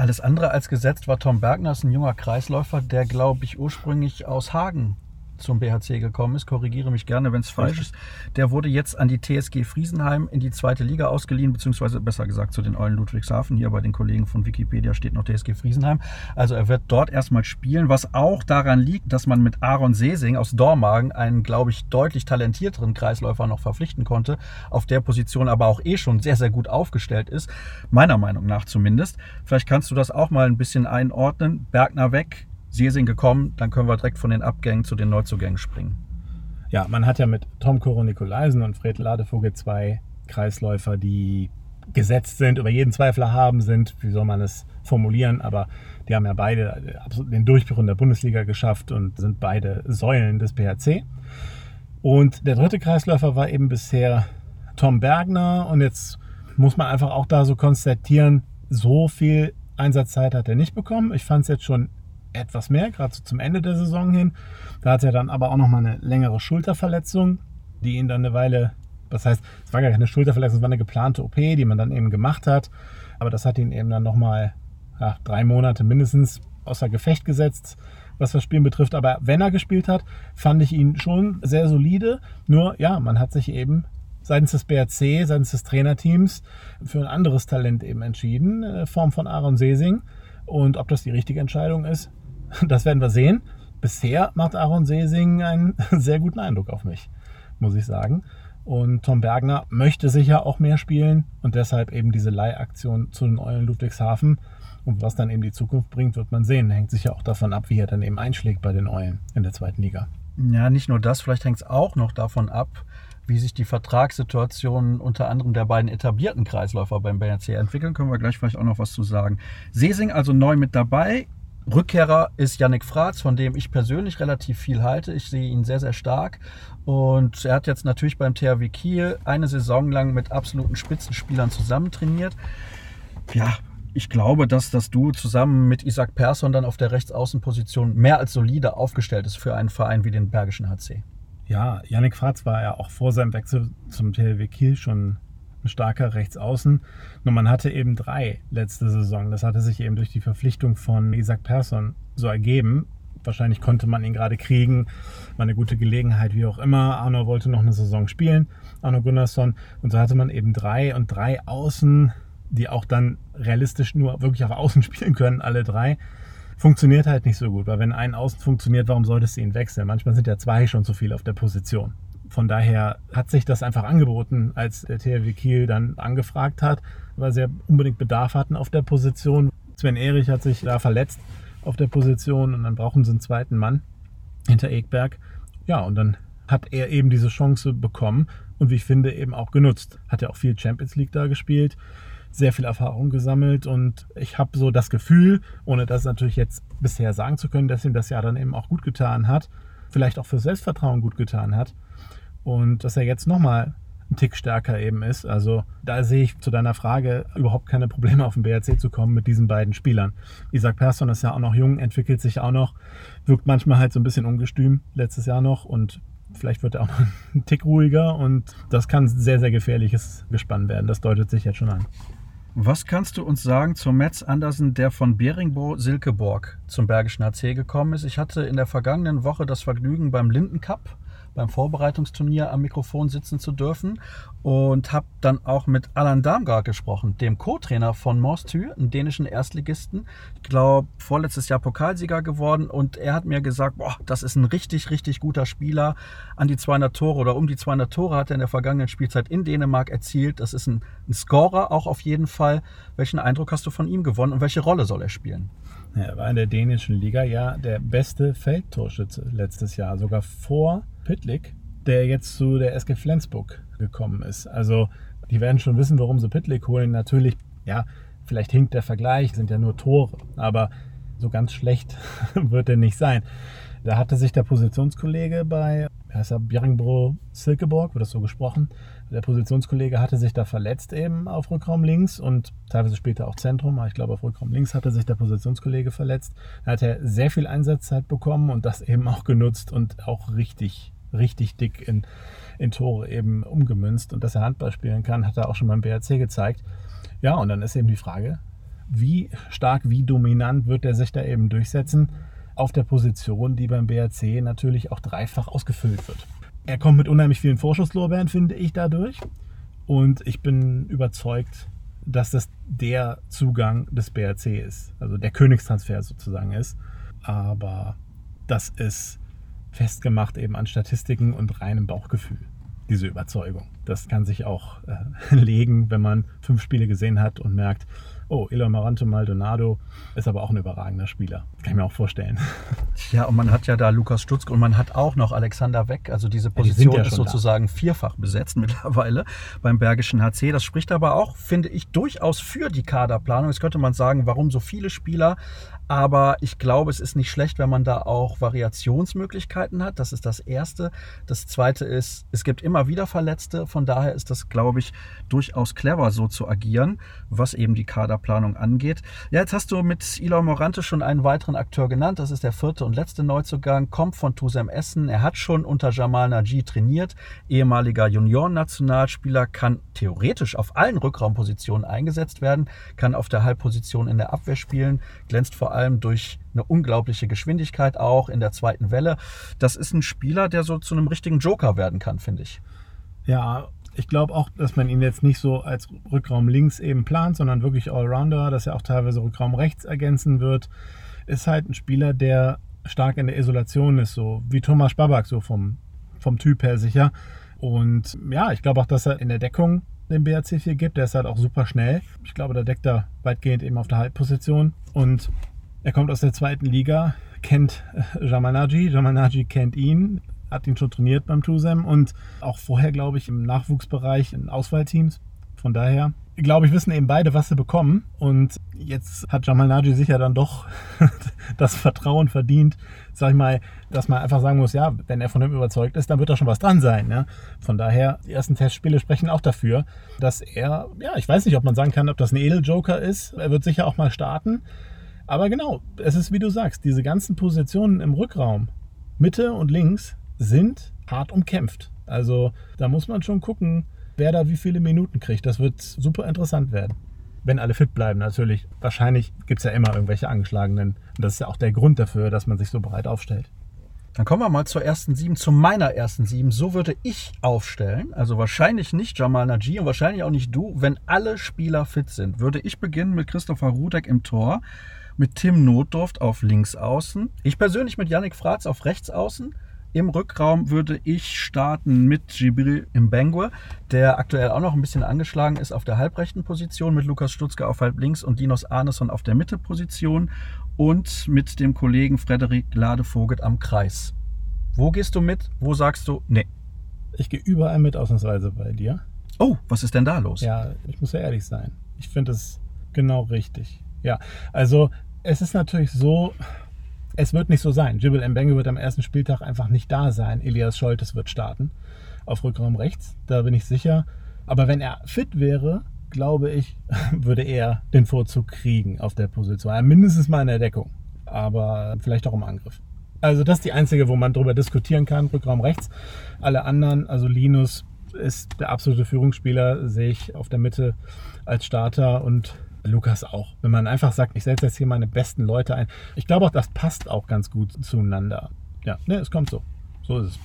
Alles andere als gesetzt war Tom Bergner, ein junger Kreisläufer, der, glaube ich, ursprünglich aus Hagen zum BHC gekommen ist. Korrigiere mich gerne, wenn es falsch ist. Der wurde jetzt an die TSG Friesenheim in die zweite Liga ausgeliehen, beziehungsweise besser gesagt zu den Eulen Ludwigshafen. Hier bei den Kollegen von Wikipedia steht noch TSG Friesenheim. Also er wird dort erstmal spielen, was auch daran liegt, dass man mit Aaron Sesing aus Dormagen einen, glaube ich, deutlich talentierteren Kreisläufer noch verpflichten konnte, auf der Position aber auch eh schon sehr, sehr gut aufgestellt ist. Meiner Meinung nach zumindest. Vielleicht kannst du das auch mal ein bisschen einordnen. Bergner weg, Sesing gekommen, dann können wir direkt von den Abgängen zu den Neuzugängen springen. Ja, man hat ja mit Tom Koro Nikolaisen und Fred Ladevogel zwei Kreisläufer, die gesetzt sind, über jeden Zweifler haben sind, wie soll man es formulieren, aber die haben ja beide den Durchbruch in der Bundesliga geschafft und sind beide Säulen des PHC. Und der dritte Kreisläufer war eben bisher Tom Bergner und jetzt muss man einfach auch da so konstatieren, so viel Einsatzzeit hat er nicht bekommen. Ich fand es jetzt schon etwas mehr, gerade so zum Ende der Saison hin. Da hat er dann aber auch noch mal eine längere Schulterverletzung, die ihn dann eine Weile, das heißt, es war gar keine Schulterverletzung, es war eine geplante OP, die man dann eben gemacht hat. Aber das hat ihn eben dann noch mal ja, drei Monate mindestens außer Gefecht gesetzt, was das Spielen betrifft. Aber wenn er gespielt hat, fand ich ihn schon sehr solide. Nur ja, man hat sich eben seitens des BRC, seitens des Trainerteams für ein anderes Talent eben entschieden, in Form von Aaron Sesing. Und ob das die richtige Entscheidung ist, das werden wir sehen. Bisher macht Aaron Sesing einen sehr guten Eindruck auf mich, muss ich sagen. Und Tom Bergner möchte sicher auch mehr spielen und deshalb eben diese Leihaktion zu den Eulen Ludwigshafen. Und was dann eben die Zukunft bringt, wird man sehen. Hängt sicher auch davon ab, wie er dann eben einschlägt bei den Eulen in der zweiten Liga. Ja, nicht nur das, vielleicht hängt es auch noch davon ab, wie sich die Vertragssituationen unter anderem der beiden etablierten Kreisläufer beim BRC entwickeln. Können wir gleich vielleicht auch noch was zu sagen. Sesing also neu mit dabei. Rückkehrer ist Yannick Fratz, von dem ich persönlich relativ viel halte. Ich sehe ihn sehr, sehr stark. Und er hat jetzt natürlich beim THW Kiel eine Saison lang mit absoluten Spitzenspielern zusammen trainiert. Ja, ich glaube, dass das Duo zusammen mit Isaac Persson dann auf der Rechtsaußenposition mehr als solide aufgestellt ist für einen Verein wie den Bergischen HC. Ja, Yannick Fratz war ja auch vor seinem Wechsel zum THW Kiel schon ein starker Rechtsaußen. Nur man hatte eben drei letzte Saison. Das hatte sich eben durch die Verpflichtung von Isaac Persson so ergeben. Wahrscheinlich konnte man ihn gerade kriegen. War eine gute Gelegenheit, wie auch immer. Arno wollte noch eine Saison spielen, Arno Gunnarsson. Und so hatte man eben drei und drei Außen, die auch dann realistisch nur wirklich auf Außen spielen können, alle drei. Funktioniert halt nicht so gut, weil wenn ein Außen funktioniert, warum solltest du ihn wechseln? Manchmal sind ja zwei schon zu viel auf der Position. Von daher hat sich das einfach angeboten, als der THW Kiel dann angefragt hat, weil sie ja unbedingt Bedarf hatten auf der Position. Sven Erich hat sich da verletzt auf der Position und dann brauchen sie einen zweiten Mann hinter Egberg. Ja, und dann hat er eben diese Chance bekommen und wie ich finde eben auch genutzt. Hat ja auch viel Champions League da gespielt, sehr viel Erfahrung gesammelt und ich habe so das Gefühl, ohne das natürlich jetzt bisher sagen zu können, dass ihm das ja dann eben auch gut getan hat, vielleicht auch für Selbstvertrauen gut getan hat, und dass er jetzt nochmal ein Tick stärker eben ist. Also da sehe ich zu deiner Frage überhaupt keine Probleme auf den BRC zu kommen mit diesen beiden Spielern. Isaac Persson ist ja auch noch jung, entwickelt sich auch noch, wirkt manchmal halt so ein bisschen ungestüm letztes Jahr noch und vielleicht wird er auch noch ein Tick ruhiger und das kann sehr, sehr gefährliches Gespann werden. Das deutet sich jetzt schon an. Was kannst du uns sagen zu Metz Andersen, der von Beringbo Silkeborg zum Bergischen HC gekommen ist? Ich hatte in der vergangenen Woche das Vergnügen beim Linden Cup beim Vorbereitungsturnier am Mikrofon sitzen zu dürfen und habe dann auch mit Alan Damgaard gesprochen, dem Co-Trainer von Morstü, einem dänischen Erstligisten. Ich glaube, vorletztes Jahr Pokalsieger geworden und er hat mir gesagt, boah, das ist ein richtig, richtig guter Spieler. An die 200 Tore oder um die 200 Tore hat er in der vergangenen Spielzeit in Dänemark erzielt. Das ist ein, ein Scorer auch auf jeden Fall. Welchen Eindruck hast du von ihm gewonnen und welche Rolle soll er spielen? Er war in der dänischen Liga ja der beste Feldtorschütze letztes Jahr, sogar vor Pitlick, der jetzt zu der SG Flensburg gekommen ist. Also die werden schon wissen, warum sie Pitlick holen. Natürlich, ja, vielleicht hinkt der Vergleich, sind ja nur Tore, aber so ganz schlecht wird er nicht sein. Da hatte sich der Positionskollege bei, heißt er, Bjerringbro Silkeborg, wird das so gesprochen, der Positionskollege hatte sich da verletzt eben auf Rückraum links und teilweise später auch Zentrum, aber ich glaube auf Rückraum links hatte sich der Positionskollege verletzt. Da hat er sehr viel Einsatzzeit bekommen und das eben auch genutzt und auch richtig, richtig dick in, in Tore eben umgemünzt. Und dass er Handball spielen kann, hat er auch schon beim BRC gezeigt. Ja, und dann ist eben die Frage, wie stark, wie dominant wird er sich da eben durchsetzen? auf der Position, die beim BRC natürlich auch dreifach ausgefüllt wird. Er kommt mit unheimlich vielen Vorschusslorbeeren, finde ich, dadurch. Und ich bin überzeugt, dass das der Zugang des BRC ist, also der Königstransfer sozusagen ist. Aber das ist festgemacht eben an Statistiken und reinem Bauchgefühl, diese Überzeugung. Das kann sich auch äh, legen, wenn man fünf Spiele gesehen hat und merkt, oh, Eloy Marante Maldonado ist aber auch ein überragender Spieler. Das kann ich mir auch vorstellen. Ja, und man hat ja da Lukas Stutzke und man hat auch noch Alexander Weck. Also diese Position ja, die ist sozusagen da. vierfach besetzt mittlerweile beim Bergischen HC. Das spricht aber auch, finde ich, durchaus für die Kaderplanung. Jetzt könnte man sagen, warum so viele Spieler aber ich glaube, es ist nicht schlecht, wenn man da auch Variationsmöglichkeiten hat. Das ist das Erste. Das Zweite ist, es gibt immer wieder Verletzte. Von daher ist das, glaube ich, durchaus clever, so zu agieren, was eben die Kaderplanung angeht. Ja, jetzt hast du mit Elon Morante schon einen weiteren Akteur genannt. Das ist der vierte und letzte Neuzugang, kommt von Tusem Essen. Er hat schon unter Jamal Naji trainiert, ehemaliger Junioren-Nationalspieler, kann theoretisch auf allen Rückraumpositionen eingesetzt werden, kann auf der Halbposition in der Abwehr spielen, glänzt vor allem allem durch eine unglaubliche Geschwindigkeit auch in der zweiten Welle. Das ist ein Spieler, der so zu einem richtigen Joker werden kann, finde ich. Ja, ich glaube auch, dass man ihn jetzt nicht so als Rückraum links eben plant, sondern wirklich Allrounder, dass er auch teilweise Rückraum rechts ergänzen wird. Ist halt ein Spieler, der stark in der Isolation ist, so wie Thomas Babak, so vom, vom Typ her sicher. Und ja, ich glaube auch, dass er in der Deckung den BRC 4 gibt. Der ist halt auch super schnell. Ich glaube, da deckt er weitgehend eben auf der Halbposition. Und er kommt aus der zweiten Liga, kennt äh, Jamanaji, Jamanaji kennt ihn, hat ihn schon trainiert beim Tusem und auch vorher, glaube ich, im Nachwuchsbereich in Auswahlteams. Von daher, glaube ich, wissen eben beide, was sie bekommen. Und jetzt hat Jamal Naji sicher dann doch das Vertrauen verdient, sag ich mal, dass man einfach sagen muss, ja, wenn er von ihm überzeugt ist, dann wird da schon was dran sein. Ja? Von daher, die ersten Testspiele sprechen auch dafür, dass er, ja, ich weiß nicht, ob man sagen kann, ob das ein Edeljoker ist. Er wird sicher auch mal starten. Aber genau, es ist wie du sagst, diese ganzen Positionen im Rückraum, Mitte und links, sind hart umkämpft. Also da muss man schon gucken, wer da wie viele Minuten kriegt. Das wird super interessant werden. Wenn alle fit bleiben, natürlich. Wahrscheinlich gibt es ja immer irgendwelche Angeschlagenen. Und das ist ja auch der Grund dafür, dass man sich so breit aufstellt. Dann kommen wir mal zur ersten sieben, zu meiner ersten sieben. So würde ich aufstellen. Also wahrscheinlich nicht Jamal Naji und wahrscheinlich auch nicht du. Wenn alle Spieler fit sind, würde ich beginnen mit Christopher Rudek im Tor mit Tim Notdurft auf links außen. Ich persönlich mit Yannick Fratz auf rechts außen. Im Rückraum würde ich starten mit Jibril Mbengwe, der aktuell auch noch ein bisschen angeschlagen ist auf der halbrechten Position, mit Lukas Stutzke auf halb links und Dinos Arneson auf der Mitteposition und mit dem Kollegen Frederik Ladevogel am Kreis. Wo gehst du mit? Wo sagst du, nee? Ich gehe überall mit, ausnahmsweise bei dir. Oh, was ist denn da los? Ja, ich muss ja ehrlich sein. Ich finde es genau richtig. Ja, also es ist natürlich so, es wird nicht so sein. Jibril Mbenge wird am ersten Spieltag einfach nicht da sein. Elias Scholtes wird starten auf Rückraum rechts, da bin ich sicher. Aber wenn er fit wäre, glaube ich, würde er den Vorzug kriegen auf der Position. Mindestens mal in der Deckung, aber vielleicht auch im Angriff. Also das ist die einzige, wo man darüber diskutieren kann, Rückraum rechts. Alle anderen, also Linus ist der absolute Führungsspieler, sehe ich auf der Mitte als Starter und Lukas auch. Wenn man einfach sagt, ich setze jetzt hier meine besten Leute ein. Ich glaube auch, das passt auch ganz gut zueinander. Ja, ne, es kommt so. So ist es.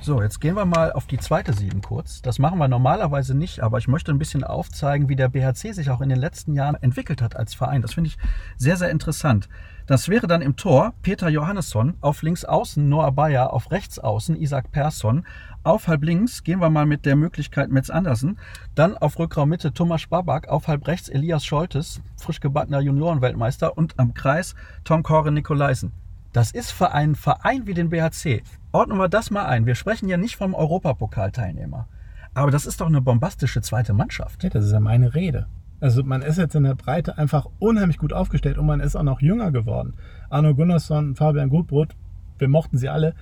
So, jetzt gehen wir mal auf die zweite Sieben kurz. Das machen wir normalerweise nicht, aber ich möchte ein bisschen aufzeigen, wie der BHC sich auch in den letzten Jahren entwickelt hat als Verein. Das finde ich sehr, sehr interessant. Das wäre dann im Tor Peter Johannesson, auf links außen Noah Bayer, auf rechts außen Isaac Persson, auf halb links gehen wir mal mit der Möglichkeit Metz Andersen, dann auf Rückraum Mitte Thomas Babak, auf halb rechts Elias Scholtes, frisch gebackener Juniorenweltmeister und am Kreis Tom Kore Nikolaisen. Das ist für einen Verein wie den BHC. Ordnen wir das mal ein. Wir sprechen ja nicht vom Europapokalteilnehmer. Aber das ist doch eine bombastische zweite Mannschaft. Ja, das ist ja meine Rede. Also man ist jetzt in der Breite einfach unheimlich gut aufgestellt und man ist auch noch jünger geworden. Arno Gunnarsson, Fabian Gutbrot, wir mochten sie alle,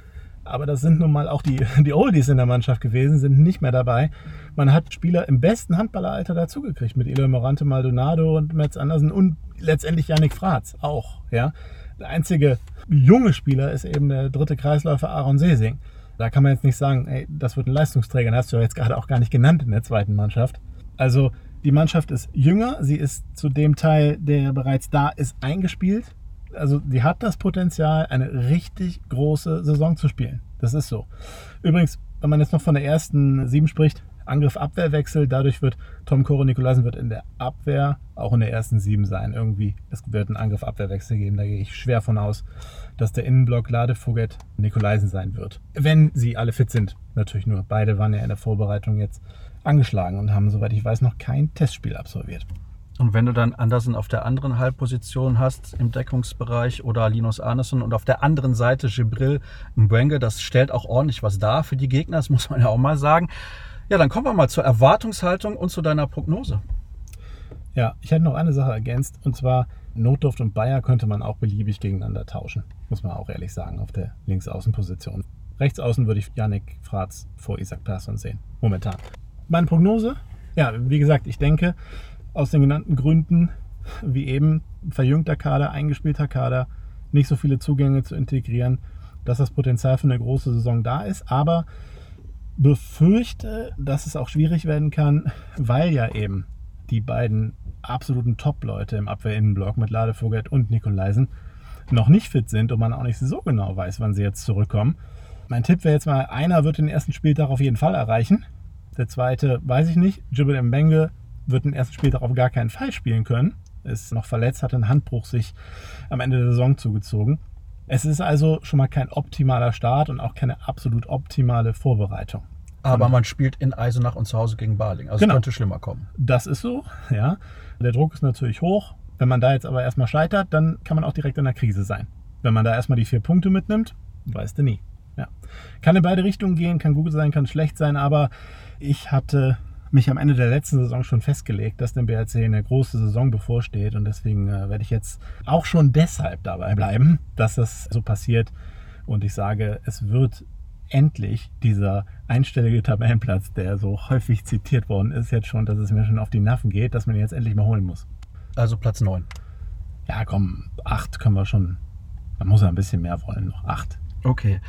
aber das sind nun mal auch die, die Oldies in der Mannschaft gewesen, sind nicht mehr dabei. Man hat Spieler im besten Handballeralter dazugekriegt mit Eloy Morante Maldonado und Metz Andersen und letztendlich Yannick Fratz auch. Ja. Der einzige junge Spieler ist eben der dritte Kreisläufer Aaron Sesing. Da kann man jetzt nicht sagen, ey, das wird ein Leistungsträger. Den hast du ja jetzt gerade auch gar nicht genannt in der zweiten Mannschaft. Also die Mannschaft ist jünger, sie ist zu dem Teil, der bereits da ist, eingespielt. also die hat das Potenzial, eine richtig große Saison zu spielen. Das ist so. Übrigens, wenn man jetzt noch von der ersten sieben spricht, Angriff-Abwehrwechsel, dadurch wird Tom Koro Nikolaisen wird in der Abwehr auch in der ersten sieben sein. Irgendwie, es wird einen Angriff-Abwehrwechsel geben, da gehe ich schwer von aus, dass der Innenblock Ladefoget Nikolaisen sein wird. Wenn sie alle fit sind, natürlich nur. Beide waren ja in der Vorbereitung jetzt angeschlagen und haben, soweit ich weiß, noch kein Testspiel absolviert. Und wenn du dann Andersen auf der anderen Halbposition hast im Deckungsbereich oder Linus Arneson und auf der anderen Seite Gibril Mbenge, das stellt auch ordentlich was dar für die Gegner, das muss man ja auch mal sagen. Ja, dann kommen wir mal zur Erwartungshaltung und zu deiner Prognose. Ja, ich hätte noch eine Sache ergänzt und zwar Notdurft und Bayer könnte man auch beliebig gegeneinander tauschen, muss man auch ehrlich sagen, auf der Linksaußenposition. Rechtsaußen würde ich Yannick Fratz vor Isaac Persson sehen, momentan. Meine Prognose? Ja, wie gesagt, ich denke, aus den genannten Gründen, wie eben verjüngter Kader, eingespielter Kader, nicht so viele Zugänge zu integrieren, dass das Potenzial für eine große Saison da ist. Aber befürchte, dass es auch schwierig werden kann, weil ja eben die beiden absoluten Top-Leute im Abwehrinnenblock mit Ladevogel und Nikolaisen noch nicht fit sind und man auch nicht so genau weiß, wann sie jetzt zurückkommen. Mein Tipp wäre jetzt mal, einer wird den ersten Spieltag auf jeden Fall erreichen. Der zweite weiß ich nicht. Jibril Mbenge wird den ersten Spieltag auf gar keinen Fall spielen können. Ist noch verletzt, hat einen Handbruch sich am Ende der Saison zugezogen. Es ist also schon mal kein optimaler Start und auch keine absolut optimale Vorbereitung. Aber man spielt in Eisenach und zu Hause gegen Baling. Also genau. es könnte schlimmer kommen. Das ist so, ja. Der Druck ist natürlich hoch. Wenn man da jetzt aber erstmal scheitert, dann kann man auch direkt in der Krise sein. Wenn man da erstmal die vier Punkte mitnimmt, weißt du nie. Ja. Kann in beide Richtungen gehen, kann gut sein, kann schlecht sein, aber ich hatte mich am Ende der letzten Saison schon festgelegt, dass dem BRC eine große Saison bevorsteht und deswegen äh, werde ich jetzt auch schon deshalb dabei bleiben, dass das so passiert und ich sage, es wird endlich dieser einstellige Tabellenplatz, der so häufig zitiert worden ist, jetzt schon, dass es mir schon auf die Nerven geht, dass man ihn jetzt endlich mal holen muss. Also Platz 9. Ja, komm, 8 können wir schon. Man muss ja ein bisschen mehr wollen, noch 8. Okay.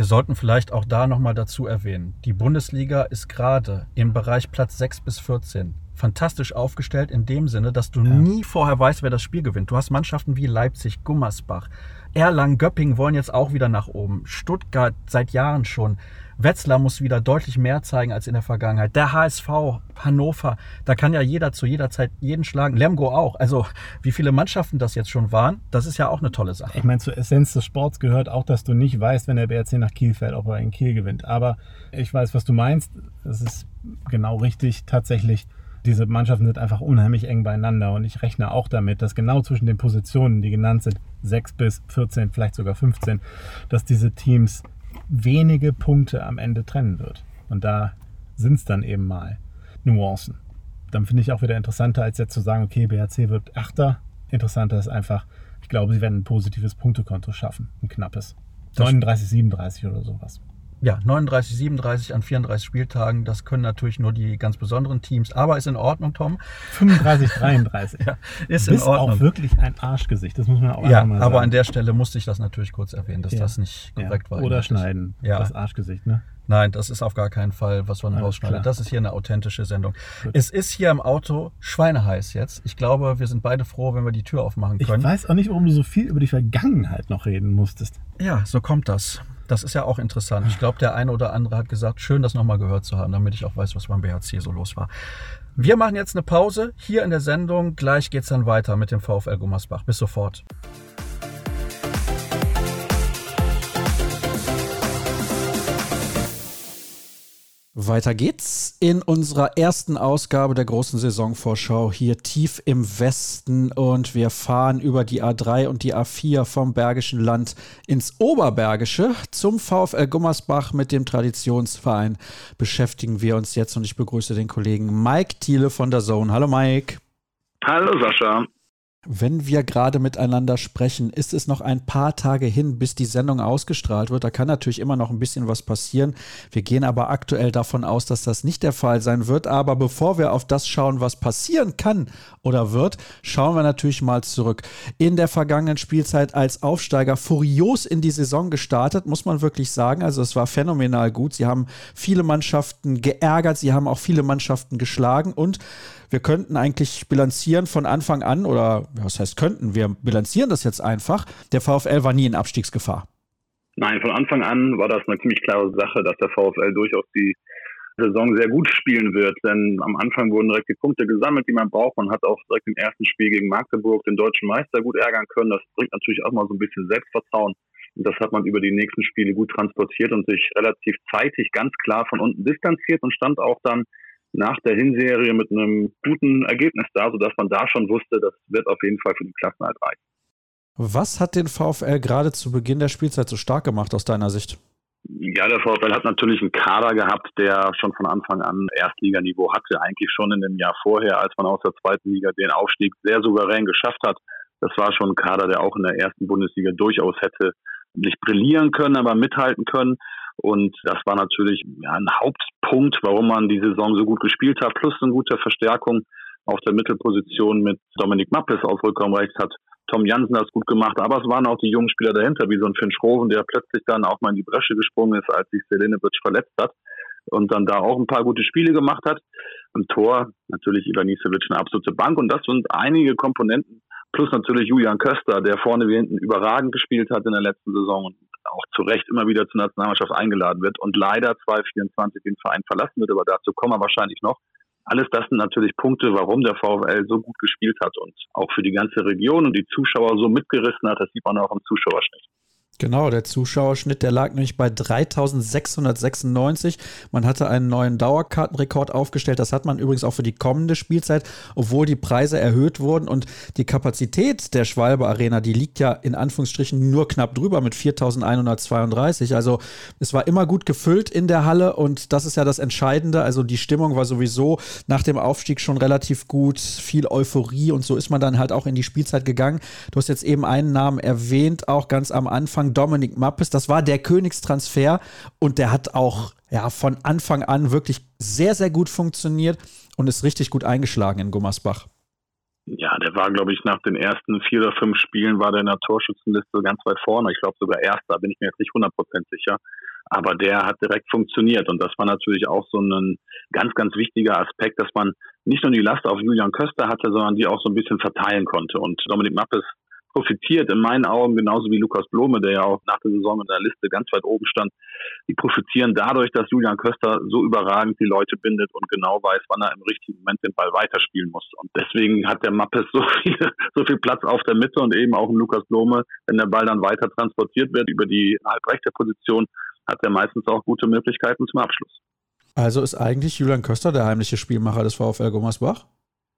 Wir sollten vielleicht auch da nochmal dazu erwähnen, die Bundesliga ist gerade im Bereich Platz 6 bis 14 fantastisch aufgestellt in dem Sinne, dass du ja. nie vorher weißt, wer das Spiel gewinnt. Du hast Mannschaften wie Leipzig, Gummersbach, Erlangen, Göppingen wollen jetzt auch wieder nach oben. Stuttgart seit Jahren schon. Wetzlar muss wieder deutlich mehr zeigen als in der Vergangenheit. Der HSV, Hannover, da kann ja jeder zu jeder Zeit jeden schlagen. Lemgo auch. Also wie viele Mannschaften das jetzt schon waren, das ist ja auch eine tolle Sache. Ich meine, zur Essenz des Sports gehört auch, dass du nicht weißt, wenn der BRC nach Kiel fährt, ob er in Kiel gewinnt. Aber ich weiß, was du meinst. Das ist genau richtig. Tatsächlich diese Mannschaften sind einfach unheimlich eng beieinander und ich rechne auch damit, dass genau zwischen den Positionen, die genannt sind, 6 bis 14, vielleicht sogar 15, dass diese Teams wenige Punkte am Ende trennen wird. Und da sind es dann eben mal Nuancen. Dann finde ich auch wieder interessanter, als jetzt zu sagen, okay, BHC wird Achter. Interessanter ist einfach, ich glaube, sie werden ein positives Punktekonto schaffen, ein knappes. 39, 37 oder sowas ja, 39, 37 an 34 Spieltagen, das können natürlich nur die ganz besonderen Teams, aber ist in Ordnung, Tom. 35, 33. ja, ist in Ordnung. auch wirklich ein Arschgesicht, das muss man auch ja, mal sagen. aber an der Stelle musste ich das natürlich kurz erwähnen, dass ja. das nicht korrekt ja. war. Oder schneiden, ja. das Arschgesicht, ne? Nein, das ist auf gar keinen Fall, was man rausschneidet. Das ist hier eine authentische Sendung. Gut. Es ist hier im Auto schweineheiß jetzt. Ich glaube, wir sind beide froh, wenn wir die Tür aufmachen können. Ich weiß auch nicht, warum du so viel über die Vergangenheit noch reden musstest. Ja, so kommt das. Das ist ja auch interessant. Ich glaube, der eine oder andere hat gesagt, schön, das nochmal gehört zu haben, damit ich auch weiß, was beim BHC so los war. Wir machen jetzt eine Pause hier in der Sendung. Gleich geht es dann weiter mit dem VfL Gummersbach. Bis sofort. Weiter geht's in unserer ersten Ausgabe der großen Saisonvorschau hier tief im Westen und wir fahren über die A3 und die A4 vom Bergischen Land ins Oberbergische zum VfL Gummersbach mit dem Traditionsverein beschäftigen wir uns jetzt und ich begrüße den Kollegen Mike Thiele von der Zone. Hallo Mike. Hallo Sascha. Wenn wir gerade miteinander sprechen, ist es noch ein paar Tage hin, bis die Sendung ausgestrahlt wird. Da kann natürlich immer noch ein bisschen was passieren. Wir gehen aber aktuell davon aus, dass das nicht der Fall sein wird. Aber bevor wir auf das schauen, was passieren kann oder wird, schauen wir natürlich mal zurück. In der vergangenen Spielzeit als Aufsteiger furios in die Saison gestartet, muss man wirklich sagen. Also es war phänomenal gut. Sie haben viele Mannschaften geärgert, sie haben auch viele Mannschaften geschlagen und wir könnten eigentlich bilanzieren von Anfang an oder was heißt könnten, wir bilanzieren das jetzt einfach, der VfL war nie in Abstiegsgefahr. Nein, von Anfang an war das eine ziemlich klare Sache, dass der VfL durchaus die Saison sehr gut spielen wird, denn am Anfang wurden direkt die Punkte gesammelt, die man braucht. Man hat auch direkt im ersten Spiel gegen Magdeburg den deutschen Meister gut ärgern können. Das bringt natürlich auch mal so ein bisschen Selbstvertrauen. Und das hat man über die nächsten Spiele gut transportiert und sich relativ zeitig ganz klar von unten distanziert und stand auch dann nach der Hinserie mit einem guten Ergebnis da, sodass man da schon wusste, das wird auf jeden Fall für die Klassenheit reichen. Was hat den VfL gerade zu Beginn der Spielzeit so stark gemacht aus deiner Sicht? Ja, der VfL hat natürlich einen Kader gehabt, der schon von Anfang an Erstliganiveau hatte. Eigentlich schon in dem Jahr vorher, als man aus der zweiten Liga den Aufstieg sehr souverän geschafft hat. Das war schon ein Kader, der auch in der ersten Bundesliga durchaus hätte nicht brillieren können, aber mithalten können. Und das war natürlich ja, ein Hauptpunkt, warum man die Saison so gut gespielt hat, plus eine gute Verstärkung auf der Mittelposition mit Dominik Mappes auf Rückraumrechts hat Tom Jansen das gut gemacht, aber es waren auch die jungen Spieler dahinter, wie so ein Finn Schroven, der plötzlich dann auch mal in die Bresche gesprungen ist, als sich Selenovic verletzt hat und dann da auch ein paar gute Spiele gemacht hat. Im Tor natürlich Ivanisevic eine absolute Bank. Und das sind einige Komponenten, plus natürlich Julian Köster, der vorne wie hinten überragend gespielt hat in der letzten Saison und auch zu Recht immer wieder zur Nationalmannschaft eingeladen wird und leider 2024 den Verein verlassen wird, aber dazu kommen wir wahrscheinlich noch. Alles das sind natürlich Punkte, warum der VfL so gut gespielt hat und auch für die ganze Region und die Zuschauer so mitgerissen hat. Das sieht man auch im Zuschauerschnitt. Genau, der Zuschauerschnitt, der lag nämlich bei 3696. Man hatte einen neuen Dauerkartenrekord aufgestellt. Das hat man übrigens auch für die kommende Spielzeit, obwohl die Preise erhöht wurden. Und die Kapazität der Schwalbe Arena, die liegt ja in Anführungsstrichen nur knapp drüber mit 4132. Also es war immer gut gefüllt in der Halle und das ist ja das Entscheidende. Also die Stimmung war sowieso nach dem Aufstieg schon relativ gut, viel Euphorie und so ist man dann halt auch in die Spielzeit gegangen. Du hast jetzt eben einen Namen erwähnt, auch ganz am Anfang. Dominik Mappes. Das war der Königstransfer und der hat auch ja, von Anfang an wirklich sehr, sehr gut funktioniert und ist richtig gut eingeschlagen in Gummersbach. Ja, der war, glaube ich, nach den ersten vier oder fünf Spielen war der in der Torschützenliste ganz weit vorne. Ich glaube sogar erster, bin ich mir jetzt nicht 100% sicher. Aber der hat direkt funktioniert und das war natürlich auch so ein ganz, ganz wichtiger Aspekt, dass man nicht nur die Last auf Julian Köster hatte, sondern die auch so ein bisschen verteilen konnte. Und Dominik Mappes profitiert in meinen Augen genauso wie Lukas Blome, der ja auch nach der Saison in der Liste ganz weit oben stand. Die profitieren dadurch, dass Julian Köster so überragend die Leute bindet und genau weiß, wann er im richtigen Moment den Ball weiterspielen muss. Und deswegen hat der Mappes so viel, so viel Platz auf der Mitte und eben auch im Lukas Blome, wenn der Ball dann weiter transportiert wird über die halbrechte Position, hat er meistens auch gute Möglichkeiten zum Abschluss. Also ist eigentlich Julian Köster der heimliche Spielmacher des VfL Gummersbach?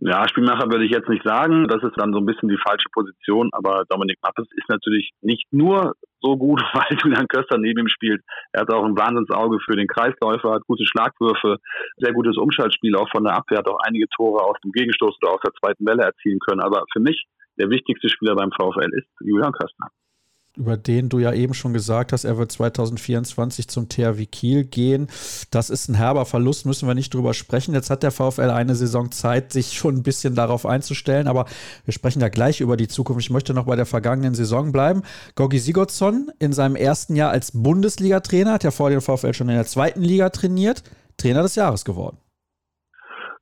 Ja, Spielmacher würde ich jetzt nicht sagen. Das ist dann so ein bisschen die falsche Position. Aber Dominik Mappes ist natürlich nicht nur so gut, weil Julian Köster neben ihm spielt. Er hat auch ein Wahnsinnsauge für den Kreisläufer, hat gute Schlagwürfe, sehr gutes Umschaltspiel auch von der Abwehr, hat auch einige Tore aus dem Gegenstoß oder aus der zweiten Welle erzielen können. Aber für mich der wichtigste Spieler beim VfL ist Julian Köster über den du ja eben schon gesagt hast, er wird 2024 zum THW Kiel gehen. Das ist ein herber Verlust, müssen wir nicht drüber sprechen. Jetzt hat der VfL eine Saison Zeit, sich schon ein bisschen darauf einzustellen, aber wir sprechen ja gleich über die Zukunft. Ich möchte noch bei der vergangenen Saison bleiben. Gorgi Sigurdsson in seinem ersten Jahr als Bundesliga-Trainer hat ja vor dem VfL schon in der zweiten Liga trainiert, Trainer des Jahres geworden.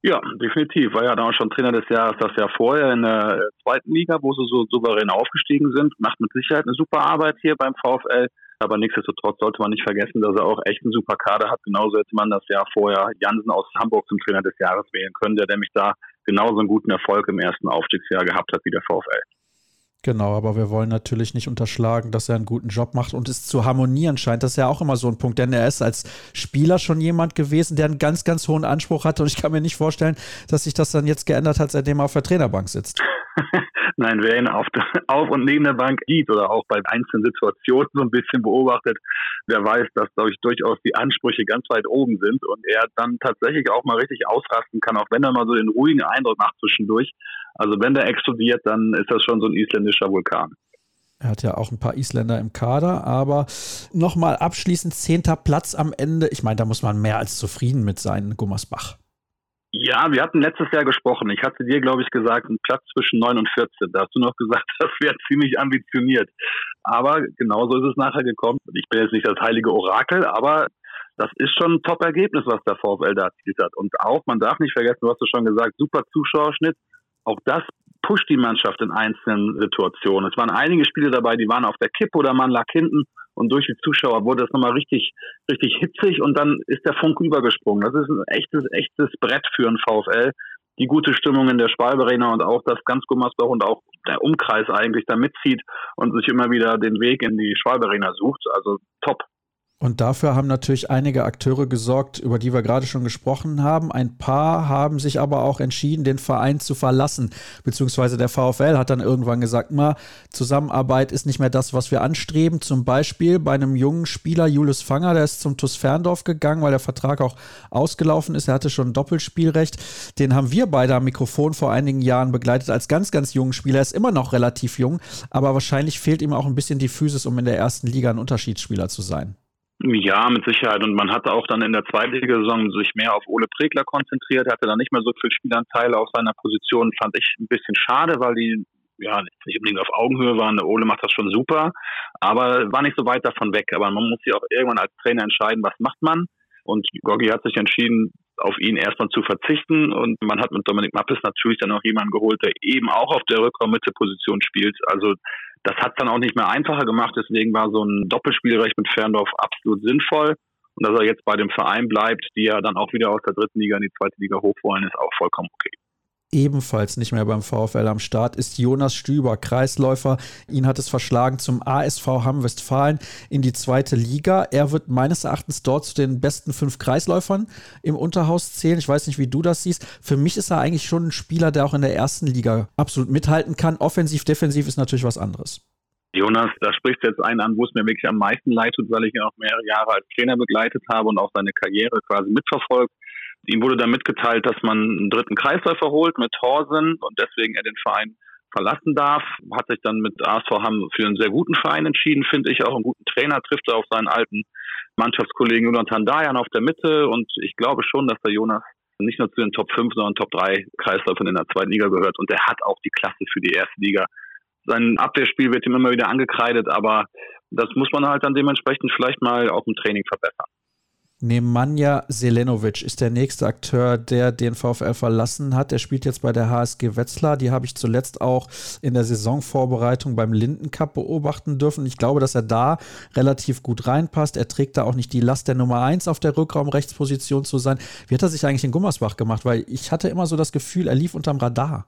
Ja, definitiv. War ja auch schon Trainer des Jahres das Jahr vorher in der zweiten Liga, wo sie so souverän aufgestiegen sind. Macht mit Sicherheit eine super Arbeit hier beim VfL. Aber nichtsdestotrotz sollte man nicht vergessen, dass er auch echt einen super Kader hat. Genauso hätte man das Jahr vorher Jansen aus Hamburg zum Trainer des Jahres wählen können, der nämlich da genauso einen guten Erfolg im ersten Aufstiegsjahr gehabt hat wie der VfL. Genau, aber wir wollen natürlich nicht unterschlagen, dass er einen guten Job macht und es zu harmonieren scheint. Das ist ja auch immer so ein Punkt, denn er ist als Spieler schon jemand gewesen, der einen ganz, ganz hohen Anspruch hatte und ich kann mir nicht vorstellen, dass sich das dann jetzt geändert hat, seitdem er auf der Trainerbank sitzt. Nein, wer ihn auf, auf, und neben der Bank sieht oder auch bei einzelnen Situationen so ein bisschen beobachtet, der weiß, dass dadurch durchaus die Ansprüche ganz weit oben sind und er dann tatsächlich auch mal richtig ausrasten kann, auch wenn er mal so den ruhigen Eindruck macht zwischendurch. Also wenn der explodiert, dann ist das schon so ein isländischer Vulkan. Er hat ja auch ein paar Isländer im Kader, aber nochmal abschließend zehnter Platz am Ende. Ich meine, da muss man mehr als zufrieden mit sein, Gummersbach. Ja, wir hatten letztes Jahr gesprochen. Ich hatte dir, glaube ich, gesagt, ein Platz zwischen 9 und 14. Da hast du noch gesagt, das wäre ziemlich ambitioniert. Aber genauso ist es nachher gekommen. Ich bin jetzt nicht das heilige Orakel, aber das ist schon ein Top-Ergebnis, was der VfL da erzielt hat. Und auch, man darf nicht vergessen, du hast es schon gesagt, super Zuschauerschnitt. Auch das pusht die Mannschaft in einzelnen Situationen. Es waren einige Spiele dabei, die waren auf der Kippe oder man lag hinten und durch die Zuschauer wurde das nochmal richtig, richtig hitzig und dann ist der Funk übergesprungen. Das ist ein echtes, echtes Brett für einen VfL. Die gute Stimmung in der Schwalbe und auch das ganz Gummersbach und auch der Umkreis eigentlich da mitzieht und sich immer wieder den Weg in die Schwalbe sucht. Also top. Und dafür haben natürlich einige Akteure gesorgt, über die wir gerade schon gesprochen haben. Ein paar haben sich aber auch entschieden, den Verein zu verlassen. Beziehungsweise der VfL hat dann irgendwann gesagt, mal, Zusammenarbeit ist nicht mehr das, was wir anstreben. Zum Beispiel bei einem jungen Spieler, Julius Fanger, der ist zum TuS Ferndorf gegangen, weil der Vertrag auch ausgelaufen ist. Er hatte schon ein Doppelspielrecht. Den haben wir beide am Mikrofon vor einigen Jahren begleitet als ganz, ganz jungen Spieler. Er ist immer noch relativ jung, aber wahrscheinlich fehlt ihm auch ein bisschen die Physis, um in der ersten Liga ein Unterschiedsspieler zu sein. Ja, mit Sicherheit. Und man hatte auch dann in der Zweitligasaison sich mehr auf Ole Pregler konzentriert, hatte dann nicht mehr so viel Spielanteile auf seiner Position. Fand ich ein bisschen schade, weil die ja nicht unbedingt auf Augenhöhe waren. Der Ole macht das schon super, aber war nicht so weit davon weg. Aber man muss sich auch irgendwann als Trainer entscheiden, was macht man. Und Goggi hat sich entschieden, auf ihn erstmal zu verzichten. Und man hat mit Dominik Mappes natürlich dann auch jemanden geholt, der eben auch auf der Rückraum-Mitte-Position spielt. Also das hat dann auch nicht mehr einfacher gemacht, deswegen war so ein Doppelspielrecht mit Ferndorf absolut sinnvoll. Und dass er jetzt bei dem Verein bleibt, die ja dann auch wieder aus der dritten Liga in die zweite Liga hoch wollen, ist auch vollkommen okay ebenfalls nicht mehr beim VfL am Start ist Jonas Stüber, Kreisläufer. Ihn hat es verschlagen zum ASV Hamm Westfalen in die zweite Liga. Er wird meines Erachtens dort zu den besten fünf Kreisläufern im Unterhaus zählen. Ich weiß nicht, wie du das siehst. Für mich ist er eigentlich schon ein Spieler, der auch in der ersten Liga absolut mithalten kann. Offensiv, defensiv ist natürlich was anderes. Jonas, da spricht jetzt einen an, wo es mir wirklich am meisten leid tut, weil ich ihn auch mehrere Jahre als Trainer begleitet habe und auch seine Karriere quasi mitverfolgt Ihm wurde dann mitgeteilt, dass man einen dritten Kreisläufer holt mit Horsen und deswegen er den Verein verlassen darf. Hat sich dann mit ASV Hamm für einen sehr guten Verein entschieden, finde ich. Auch einen guten Trainer trifft er auf seinen alten Mannschaftskollegen Jonathan Dayan auf der Mitte. Und ich glaube schon, dass der Jonas nicht nur zu den Top 5, sondern Top 3 Kreisläufern in der zweiten Liga gehört. Und er hat auch die Klasse für die erste Liga. Sein Abwehrspiel wird ihm immer wieder angekreidet, aber das muss man halt dann dementsprechend vielleicht mal auch im Training verbessern. Nemanja Selenovic ist der nächste Akteur, der den VfL verlassen hat. Er spielt jetzt bei der HSG Wetzlar. Die habe ich zuletzt auch in der Saisonvorbereitung beim Linden Cup beobachten dürfen. Ich glaube, dass er da relativ gut reinpasst. Er trägt da auch nicht die Last der Nummer 1 auf der Rückraumrechtsposition zu sein. Wie hat er sich eigentlich in Gummersbach gemacht? Weil ich hatte immer so das Gefühl, er lief unterm Radar.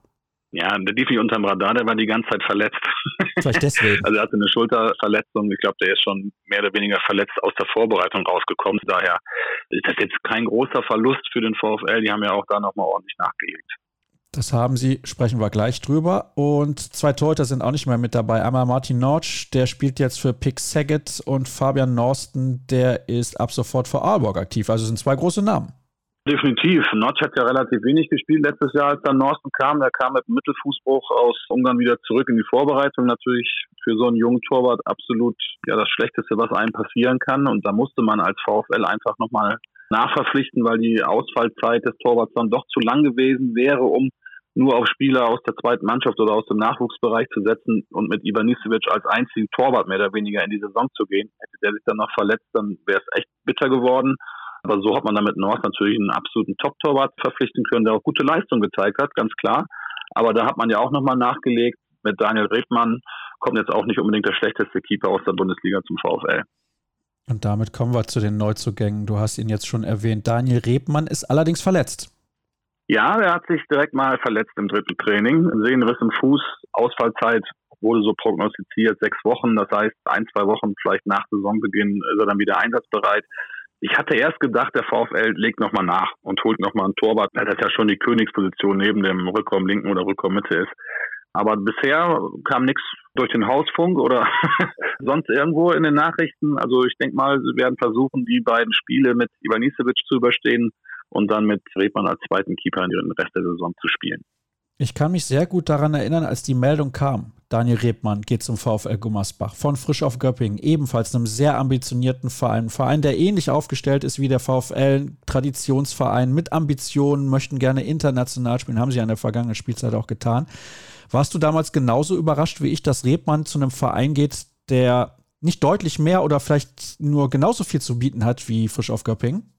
Ja, der lief nicht unterm Radar, der war die ganze Zeit verletzt. Vielleicht deswegen. Also er hatte eine Schulterverletzung. Ich glaube, der ist schon mehr oder weniger verletzt aus der Vorbereitung rausgekommen. Daher ist das jetzt kein großer Verlust für den VfL. Die haben ja auch da nochmal ordentlich nachgelegt. Das haben sie, sprechen wir gleich drüber. Und zwei Torhüter sind auch nicht mehr mit dabei. Einmal Martin Nortsch, der spielt jetzt für Pick Saget und Fabian Norsten, der ist ab sofort für Aalborg aktiv. Also sind zwei große Namen. Definitiv. Notch hat ja relativ wenig gespielt letztes Jahr, als dann Norsten kam. Der kam mit Mittelfußbruch aus Ungarn wieder zurück in die Vorbereitung. Natürlich für so einen jungen Torwart absolut ja das Schlechteste, was einem passieren kann. Und da musste man als VfL einfach nochmal nachverpflichten, weil die Ausfallzeit des Torwarts dann doch zu lang gewesen wäre, um nur auf Spieler aus der zweiten Mannschaft oder aus dem Nachwuchsbereich zu setzen und mit Ivanisevic als einzigen Torwart mehr oder weniger in die Saison zu gehen. Hätte der sich dann noch verletzt, dann wäre es echt bitter geworden. Aber so hat man damit North natürlich einen absoluten Top-Torwart verpflichten können, der auch gute Leistung gezeigt hat, ganz klar. Aber da hat man ja auch nochmal nachgelegt. Mit Daniel Rebmann kommt jetzt auch nicht unbedingt der schlechteste Keeper aus der Bundesliga zum VfL. Und damit kommen wir zu den Neuzugängen. Du hast ihn jetzt schon erwähnt. Daniel Rebmann ist allerdings verletzt. Ja, er hat sich direkt mal verletzt im dritten Training. Sehnenriss im Fuß, Ausfallzeit wurde so prognostiziert, sechs Wochen. Das heißt, ein, zwei Wochen vielleicht nach Saisonbeginn ist er dann wieder einsatzbereit. Ich hatte erst gedacht, der VfL legt nochmal nach und holt nochmal einen Torwart, weil das ja schon die Königsposition neben dem Rückraum linken oder Rückraum Mitte ist. Aber bisher kam nichts durch den Hausfunk oder sonst irgendwo in den Nachrichten. Also ich denke mal, sie werden versuchen, die beiden Spiele mit Ivanisevic zu überstehen und dann mit Redmann als zweiten Keeper in den Rest der Saison zu spielen. Ich kann mich sehr gut daran erinnern, als die Meldung kam. Daniel Rebmann geht zum VfL Gummersbach von Frisch auf Göppingen, ebenfalls einem sehr ambitionierten Verein. Ein Verein, der ähnlich aufgestellt ist wie der VfL, Traditionsverein mit Ambitionen, möchten gerne international spielen, haben sie ja in der vergangenen Spielzeit auch getan. Warst du damals genauso überrascht wie ich, dass Rebmann zu einem Verein geht, der nicht deutlich mehr oder vielleicht nur genauso viel zu bieten hat wie Frisch auf Göppingen?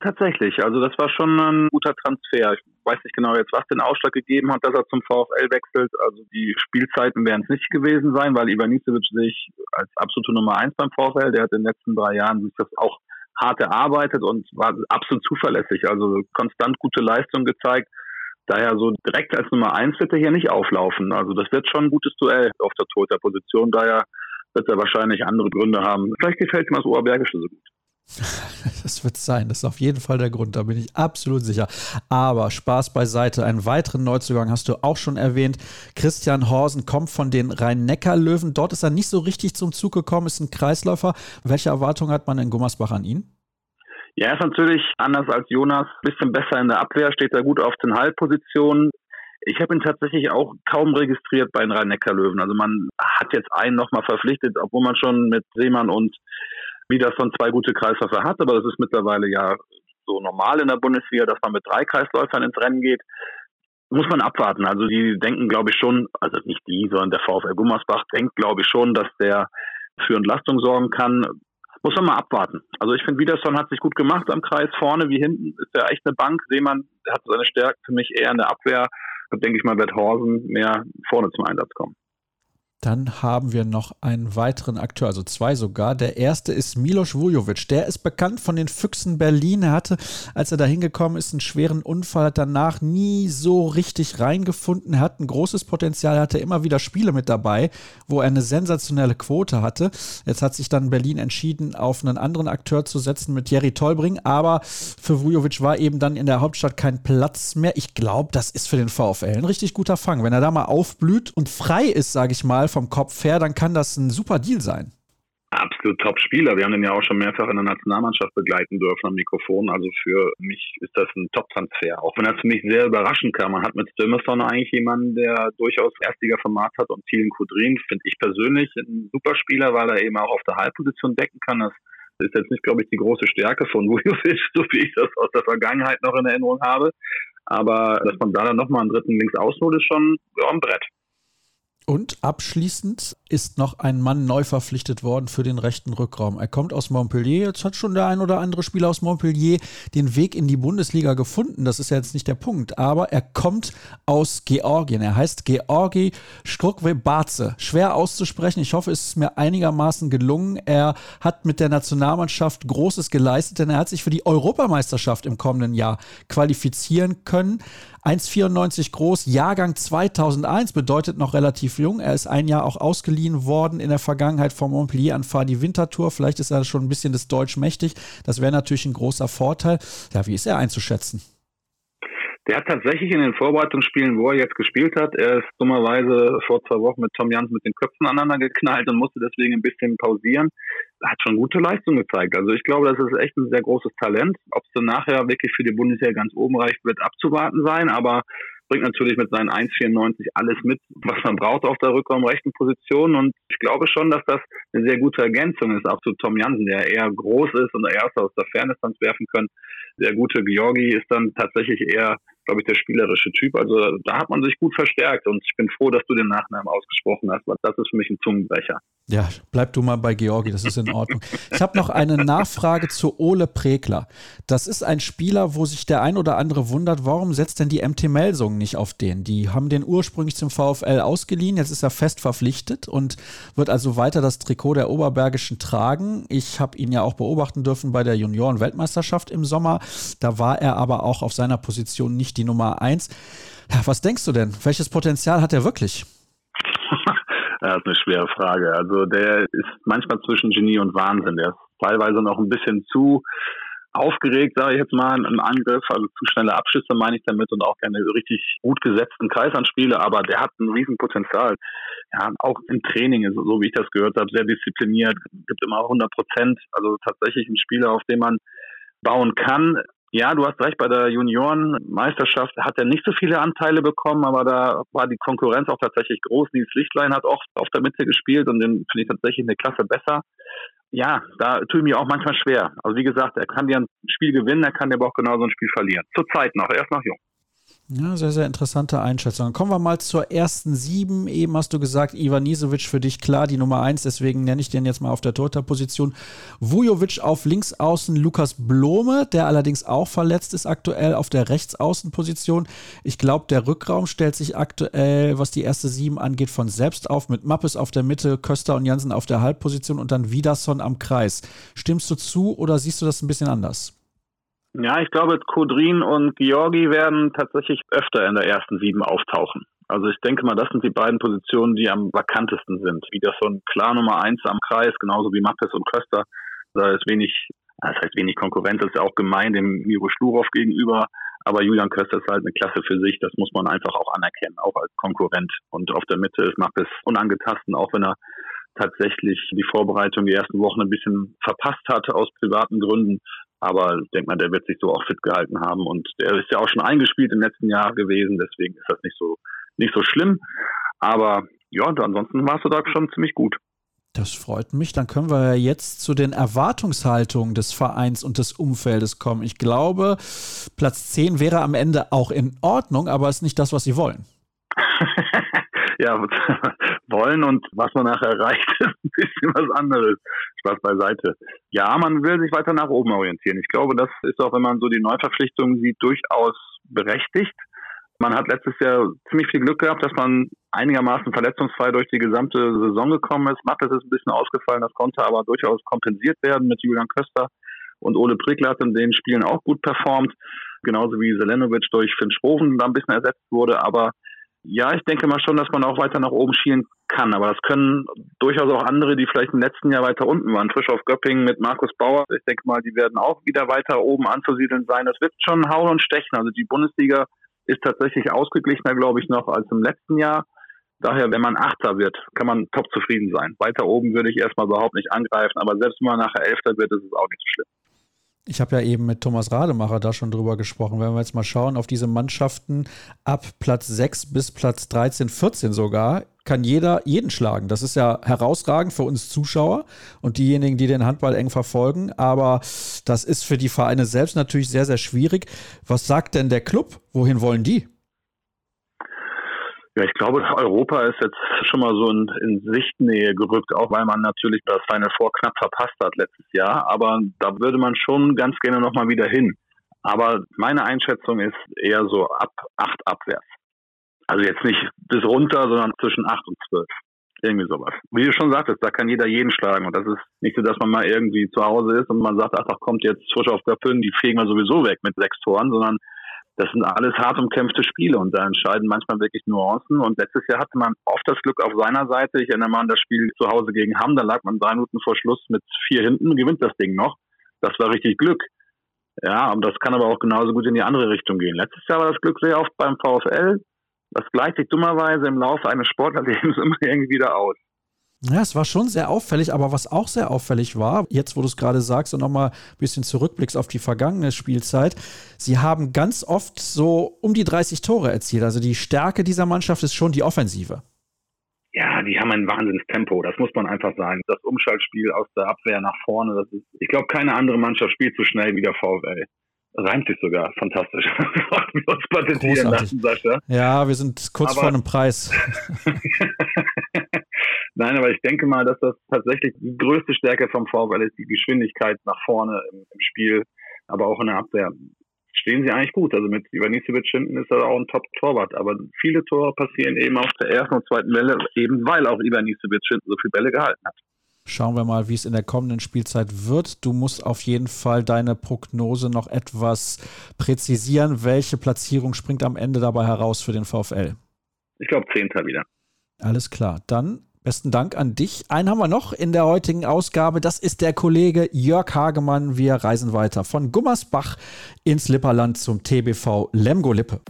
Tatsächlich, also das war schon ein guter Transfer. Weiß nicht genau jetzt, was den Ausschlag gegeben hat, dass er zum VfL wechselt. Also die Spielzeiten werden es nicht gewesen sein, weil Ivanisevic sich als absolute Nummer eins beim VfL, der hat in den letzten drei Jahren sich das auch hart erarbeitet und war absolut zuverlässig. Also konstant gute Leistung gezeigt. Daher so direkt als Nummer eins wird er hier nicht auflaufen. Also das wird schon ein gutes Duell auf der Torhüterposition. Daher wird er wahrscheinlich andere Gründe haben. Vielleicht gefällt ihm das Oberbergische so gut. Das wird sein, das ist auf jeden Fall der Grund, da bin ich absolut sicher. Aber Spaß beiseite, einen weiteren Neuzugang hast du auch schon erwähnt. Christian Horsen kommt von den Rhein-Neckar-Löwen. Dort ist er nicht so richtig zum Zug gekommen, ist ein Kreisläufer. Welche Erwartungen hat man in Gummersbach an ihn? Ja, er ist natürlich anders als Jonas, bisschen besser in der Abwehr, steht da gut auf den Halbpositionen. Ich habe ihn tatsächlich auch kaum registriert bei den Rhein-Neckar-Löwen. Also man hat jetzt einen nochmal verpflichtet, obwohl man schon mit Seemann und Wiederson zwei gute Kreisläufer hat, aber das ist mittlerweile ja so normal in der Bundesliga, dass man mit drei Kreisläufern ins Rennen geht. Muss man abwarten. Also die denken, glaube ich, schon, also nicht die, sondern der VfL Gummersbach denkt, glaube ich, schon, dass der für Entlastung sorgen kann. Muss man mal abwarten. Also ich finde, Wiederson hat sich gut gemacht am Kreis. Vorne wie hinten ist er echt eine Bank. Seemann hat seine Stärke für mich eher in der Abwehr. Da denke ich mal, wird Horsen mehr vorne zum Einsatz kommen. Dann haben wir noch einen weiteren Akteur, also zwei sogar. Der erste ist Milos Vujovic. Der ist bekannt von den Füchsen Berlin. Er hatte, als er da hingekommen ist, einen schweren Unfall, hat danach nie so richtig reingefunden. Er hat ein großes Potenzial, hatte immer wieder Spiele mit dabei, wo er eine sensationelle Quote hatte. Jetzt hat sich dann Berlin entschieden, auf einen anderen Akteur zu setzen mit Jerry Tolbring. Aber für Vujovic war eben dann in der Hauptstadt kein Platz mehr. Ich glaube, das ist für den VfL ein richtig guter Fang. Wenn er da mal aufblüht und frei ist, sage ich mal, vom Kopf her, dann kann das ein super Deal sein. Absolut Top-Spieler. Wir haben den ja auch schon mehrfach in der Nationalmannschaft begleiten dürfen am Mikrofon. Also für mich ist das ein Top-Transfer. Auch wenn er für mich sehr überraschend kam. Man hat mit Stilmerson eigentlich jemanden, der durchaus Erstliga-Format hat und Thielen Kudrin finde ich persönlich ein super Spieler, weil er eben auch auf der Halbposition decken kann. Das ist jetzt nicht, glaube ich, die große Stärke von Vujovic, so wie ich das aus der Vergangenheit noch in Erinnerung habe. Aber dass man da dann nochmal einen dritten links ausholt, ist schon ja, ein Brett. Und abschließend ist noch ein Mann neu verpflichtet worden für den rechten Rückraum. Er kommt aus Montpellier. Jetzt hat schon der ein oder andere Spieler aus Montpellier den Weg in die Bundesliga gefunden. Das ist ja jetzt nicht der Punkt. Aber er kommt aus Georgien. Er heißt Georgi Skrukwe-Barze. Schwer auszusprechen. Ich hoffe, es ist mir einigermaßen gelungen. Er hat mit der Nationalmannschaft Großes geleistet, denn er hat sich für die Europameisterschaft im kommenden Jahr qualifizieren können. 1,94 groß, Jahrgang 2001 bedeutet noch relativ jung. Er ist ein Jahr auch ausgeliehen worden in der Vergangenheit vom Montpellier an Fadi Winterthur. Vielleicht ist er schon ein bisschen des Deutsch mächtig. Das wäre natürlich ein großer Vorteil. Ja, wie ist er einzuschätzen? Der hat tatsächlich in den Vorbereitungsspielen, wo er jetzt gespielt hat, er ist dummerweise vor zwei Wochen mit Tom Jans mit den Köpfen aneinander geknallt und musste deswegen ein bisschen pausieren. Hat schon gute Leistung gezeigt. Also ich glaube, das ist echt ein sehr großes Talent. Ob es dann nachher wirklich für die Bundesliga ganz oben reicht, wird abzuwarten sein. Aber bringt natürlich mit seinen 1,94 alles mit, was man braucht auf der Rückraum rechten Position. Und ich glaube schon, dass das eine sehr gute Ergänzung ist, auch zu Tom Jansen, der eher groß ist und erst aus der Ferndistanz werfen können. Der gute Georgi ist dann tatsächlich eher glaube ich, der spielerische Typ. Also da hat man sich gut verstärkt und ich bin froh, dass du den Nachnamen ausgesprochen hast, weil das ist für mich ein Zungenbrecher. Ja, bleib du mal bei Georgi, das ist in Ordnung. Ich habe noch eine Nachfrage zu Ole Prekler. Das ist ein Spieler, wo sich der ein oder andere wundert, warum setzt denn die MT Melsung nicht auf den? Die haben den ursprünglich zum VfL ausgeliehen, jetzt ist er fest verpflichtet und wird also weiter das Trikot der Oberbergischen tragen. Ich habe ihn ja auch beobachten dürfen bei der Junioren-Weltmeisterschaft im Sommer. Da war er aber auch auf seiner Position nicht die Nummer eins. Was denkst du denn? Welches Potenzial hat er wirklich? Das ist eine schwere Frage. Also der ist manchmal zwischen Genie und Wahnsinn. Der ist teilweise noch ein bisschen zu aufgeregt, sage ich jetzt mal, im Angriff, also zu schnelle Abschüsse meine ich damit und auch keine richtig gut gesetzten Kreisanspiele, aber der hat ein Riesenpotenzial. Ja, auch im Training, so wie ich das gehört habe, sehr diszipliniert, gibt immer 100 Prozent, also tatsächlich ein Spieler, auf den man bauen kann. Ja, du hast recht, bei der Juniorenmeisterschaft hat er nicht so viele Anteile bekommen, aber da war die Konkurrenz auch tatsächlich groß. Nils Lichtlein hat oft auf der Mitte gespielt und den finde ich tatsächlich eine Klasse besser. Ja, da tue ich mir auch manchmal schwer. Also wie gesagt, er kann dir ein Spiel gewinnen, er kann dir aber auch genauso ein Spiel verlieren. Zur Zeit noch, er ist noch jung. Ja, sehr, sehr interessante Einschätzung. Kommen wir mal zur ersten sieben. Eben hast du gesagt, Ivan Nisevic für dich klar die Nummer eins, deswegen nenne ich den jetzt mal auf der Torhüterposition. Vujovic auf links außen, Lukas Blome, der allerdings auch verletzt ist aktuell auf der Rechtsaußenposition. Ich glaube, der Rückraum stellt sich aktuell, was die erste sieben angeht, von selbst auf, mit Mappes auf der Mitte, Köster und Jansen auf der Halbposition und dann Widerson am Kreis. Stimmst du zu oder siehst du das ein bisschen anders? Ja, ich glaube, Kodrin und Georgi werden tatsächlich öfter in der ersten sieben auftauchen. Also ich denke mal, das sind die beiden Positionen, die am vakantesten sind. Wie das so ein klar Nummer eins am Kreis, genauso wie Mappes und Köster. Da ist wenig, das heißt wenig Konkurrenz, das ist ja auch gemein dem Miro Schlurow gegenüber. Aber Julian Köster ist halt eine Klasse für sich. Das muss man einfach auch anerkennen, auch als Konkurrent. Und auf der Mitte ist Mappes unangetastet, auch wenn er tatsächlich die Vorbereitung die ersten Wochen ein bisschen verpasst hatte aus privaten Gründen. Aber ich denke mal, der wird sich so auch fit gehalten haben und der ist ja auch schon eingespielt im letzten Jahr gewesen, deswegen ist das nicht so, nicht so schlimm. Aber ja, ansonsten warst du da schon ziemlich gut. Das freut mich. Dann können wir jetzt zu den Erwartungshaltungen des Vereins und des Umfeldes kommen. Ich glaube, Platz 10 wäre am Ende auch in Ordnung, aber ist nicht das, was Sie wollen. ja, wollen und was man nachher erreicht, ist ein bisschen was anderes. Spaß beiseite. Ja, man will sich weiter nach oben orientieren. Ich glaube, das ist auch, wenn man so die Neuverpflichtungen sieht, durchaus berechtigt. Man hat letztes Jahr ziemlich viel Glück gehabt, dass man einigermaßen verletzungsfrei durch die gesamte Saison gekommen ist. Mattes ist ein bisschen ausgefallen, das konnte aber durchaus kompensiert werden mit Julian Köster und Ole Prickler hat in den Spielen auch gut performt. Genauso wie Selenovic durch Finn Schroven da ein bisschen ersetzt wurde, aber ja, ich denke mal schon, dass man auch weiter nach oben schielen kann. Aber das können durchaus auch andere, die vielleicht im letzten Jahr weiter unten waren. Frisch auf Göppingen mit Markus Bauer. Ich denke mal, die werden auch wieder weiter oben anzusiedeln sein. Das wird schon hauen und stechen. Also die Bundesliga ist tatsächlich ausgeglichener, glaube ich, noch als im letzten Jahr. Daher, wenn man Achter wird, kann man top zufrieden sein. Weiter oben würde ich erstmal überhaupt nicht angreifen. Aber selbst wenn man nachher Elfter wird, ist es auch nicht so schlimm. Ich habe ja eben mit Thomas Rademacher da schon drüber gesprochen. Wenn wir jetzt mal schauen auf diese Mannschaften ab Platz 6 bis Platz 13, 14 sogar, kann jeder jeden schlagen. Das ist ja herausragend für uns Zuschauer und diejenigen, die den Handball eng verfolgen. Aber das ist für die Vereine selbst natürlich sehr, sehr schwierig. Was sagt denn der Club? Wohin wollen die? Ja, ich glaube, Europa ist jetzt schon mal so in, in Sichtnähe gerückt, auch weil man natürlich das Final Four knapp verpasst hat letztes Jahr. Aber da würde man schon ganz gerne nochmal wieder hin. Aber meine Einschätzung ist eher so ab acht abwärts. Also jetzt nicht bis runter, sondern zwischen acht und zwölf. Irgendwie sowas. Wie du schon sagtest, da kann jeder jeden schlagen. Und das ist nicht so, dass man mal irgendwie zu Hause ist und man sagt, ach, da kommt jetzt frisch auf Göppingen, die fegen wir sowieso weg mit sechs Toren, sondern das sind alles hart umkämpfte Spiele und da entscheiden manchmal wirklich Nuancen. Und letztes Jahr hatte man oft das Glück auf seiner Seite. Ich erinnere mal an das Spiel zu Hause gegen Hamm, da lag man drei Minuten vor Schluss mit vier hinten, gewinnt das Ding noch. Das war richtig Glück. Ja, und das kann aber auch genauso gut in die andere Richtung gehen. Letztes Jahr war das Glück sehr oft beim VfL. Das gleicht sich dummerweise im Laufe eines Sportlerlebens immer irgendwie wieder aus. Ja, es war schon sehr auffällig, aber was auch sehr auffällig war, jetzt wo du es gerade sagst und nochmal ein bisschen zurückblickst auf die vergangene Spielzeit, sie haben ganz oft so um die 30 Tore erzielt. Also die Stärke dieser Mannschaft ist schon die Offensive. Ja, die haben ein Wahnsinnstempo, das muss man einfach sagen. Das Umschaltspiel aus der Abwehr nach vorne, das ist, ich glaube, keine andere Mannschaft spielt so schnell wie der VfL. Reimt sich sogar, fantastisch. wir uns patentieren lassen, Sascha. Ja, wir sind kurz Aber vor einem Preis. Nein, aber ich denke mal, dass das tatsächlich die größte Stärke vom VfL ist, die Geschwindigkeit nach vorne im, im Spiel, aber auch in der Abwehr. Stehen sie eigentlich gut. Also mit Ivanisevic hinten ist er auch ein Top-Torwart. Aber viele Tore passieren eben auf der ersten und zweiten Welle, eben weil auch Ivanisevic hinten so viele Bälle gehalten hat. Schauen wir mal, wie es in der kommenden Spielzeit wird. Du musst auf jeden Fall deine Prognose noch etwas präzisieren. Welche Platzierung springt am Ende dabei heraus für den VfL? Ich glaube, Zehnter wieder. Alles klar. Dann Besten Dank an dich. Einen haben wir noch in der heutigen Ausgabe. Das ist der Kollege Jörg Hagemann. Wir reisen weiter von Gummersbach ins Lipperland zum TBV Lemgo Lippe.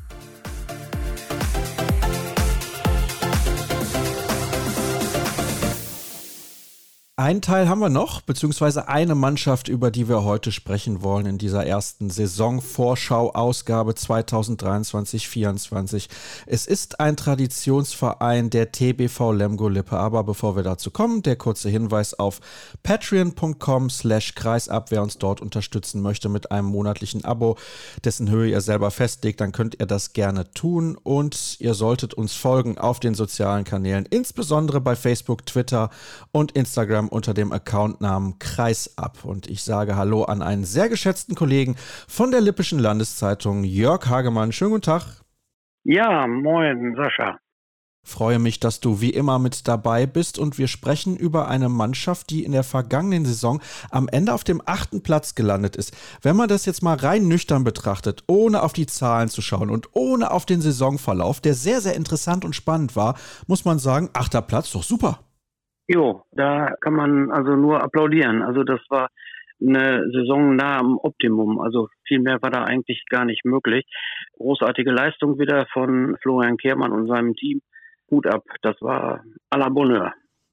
Einen Teil haben wir noch, beziehungsweise eine Mannschaft, über die wir heute sprechen wollen in dieser ersten Saisonvorschau-Ausgabe 2023-24. Es ist ein Traditionsverein der TBV Lemgo Lippe, aber bevor wir dazu kommen, der kurze Hinweis auf patreon.com slash kreisab, wer uns dort unterstützen möchte mit einem monatlichen Abo, dessen Höhe ihr selber festlegt, dann könnt ihr das gerne tun und ihr solltet uns folgen auf den sozialen Kanälen, insbesondere bei Facebook, Twitter und Instagram unter dem Accountnamen Kreisab. Und ich sage Hallo an einen sehr geschätzten Kollegen von der Lippischen Landeszeitung, Jörg Hagemann. Schönen guten Tag. Ja, moin, Sascha. Freue mich, dass du wie immer mit dabei bist und wir sprechen über eine Mannschaft, die in der vergangenen Saison am Ende auf dem achten Platz gelandet ist. Wenn man das jetzt mal rein nüchtern betrachtet, ohne auf die Zahlen zu schauen und ohne auf den Saisonverlauf, der sehr, sehr interessant und spannend war, muss man sagen, achter Platz, doch super. Jo, da kann man also nur applaudieren. Also das war eine Saison nah am Optimum. Also viel mehr war da eigentlich gar nicht möglich. Großartige Leistung wieder von Florian Kehrmann und seinem Team. Hut ab, das war à la Bonheur.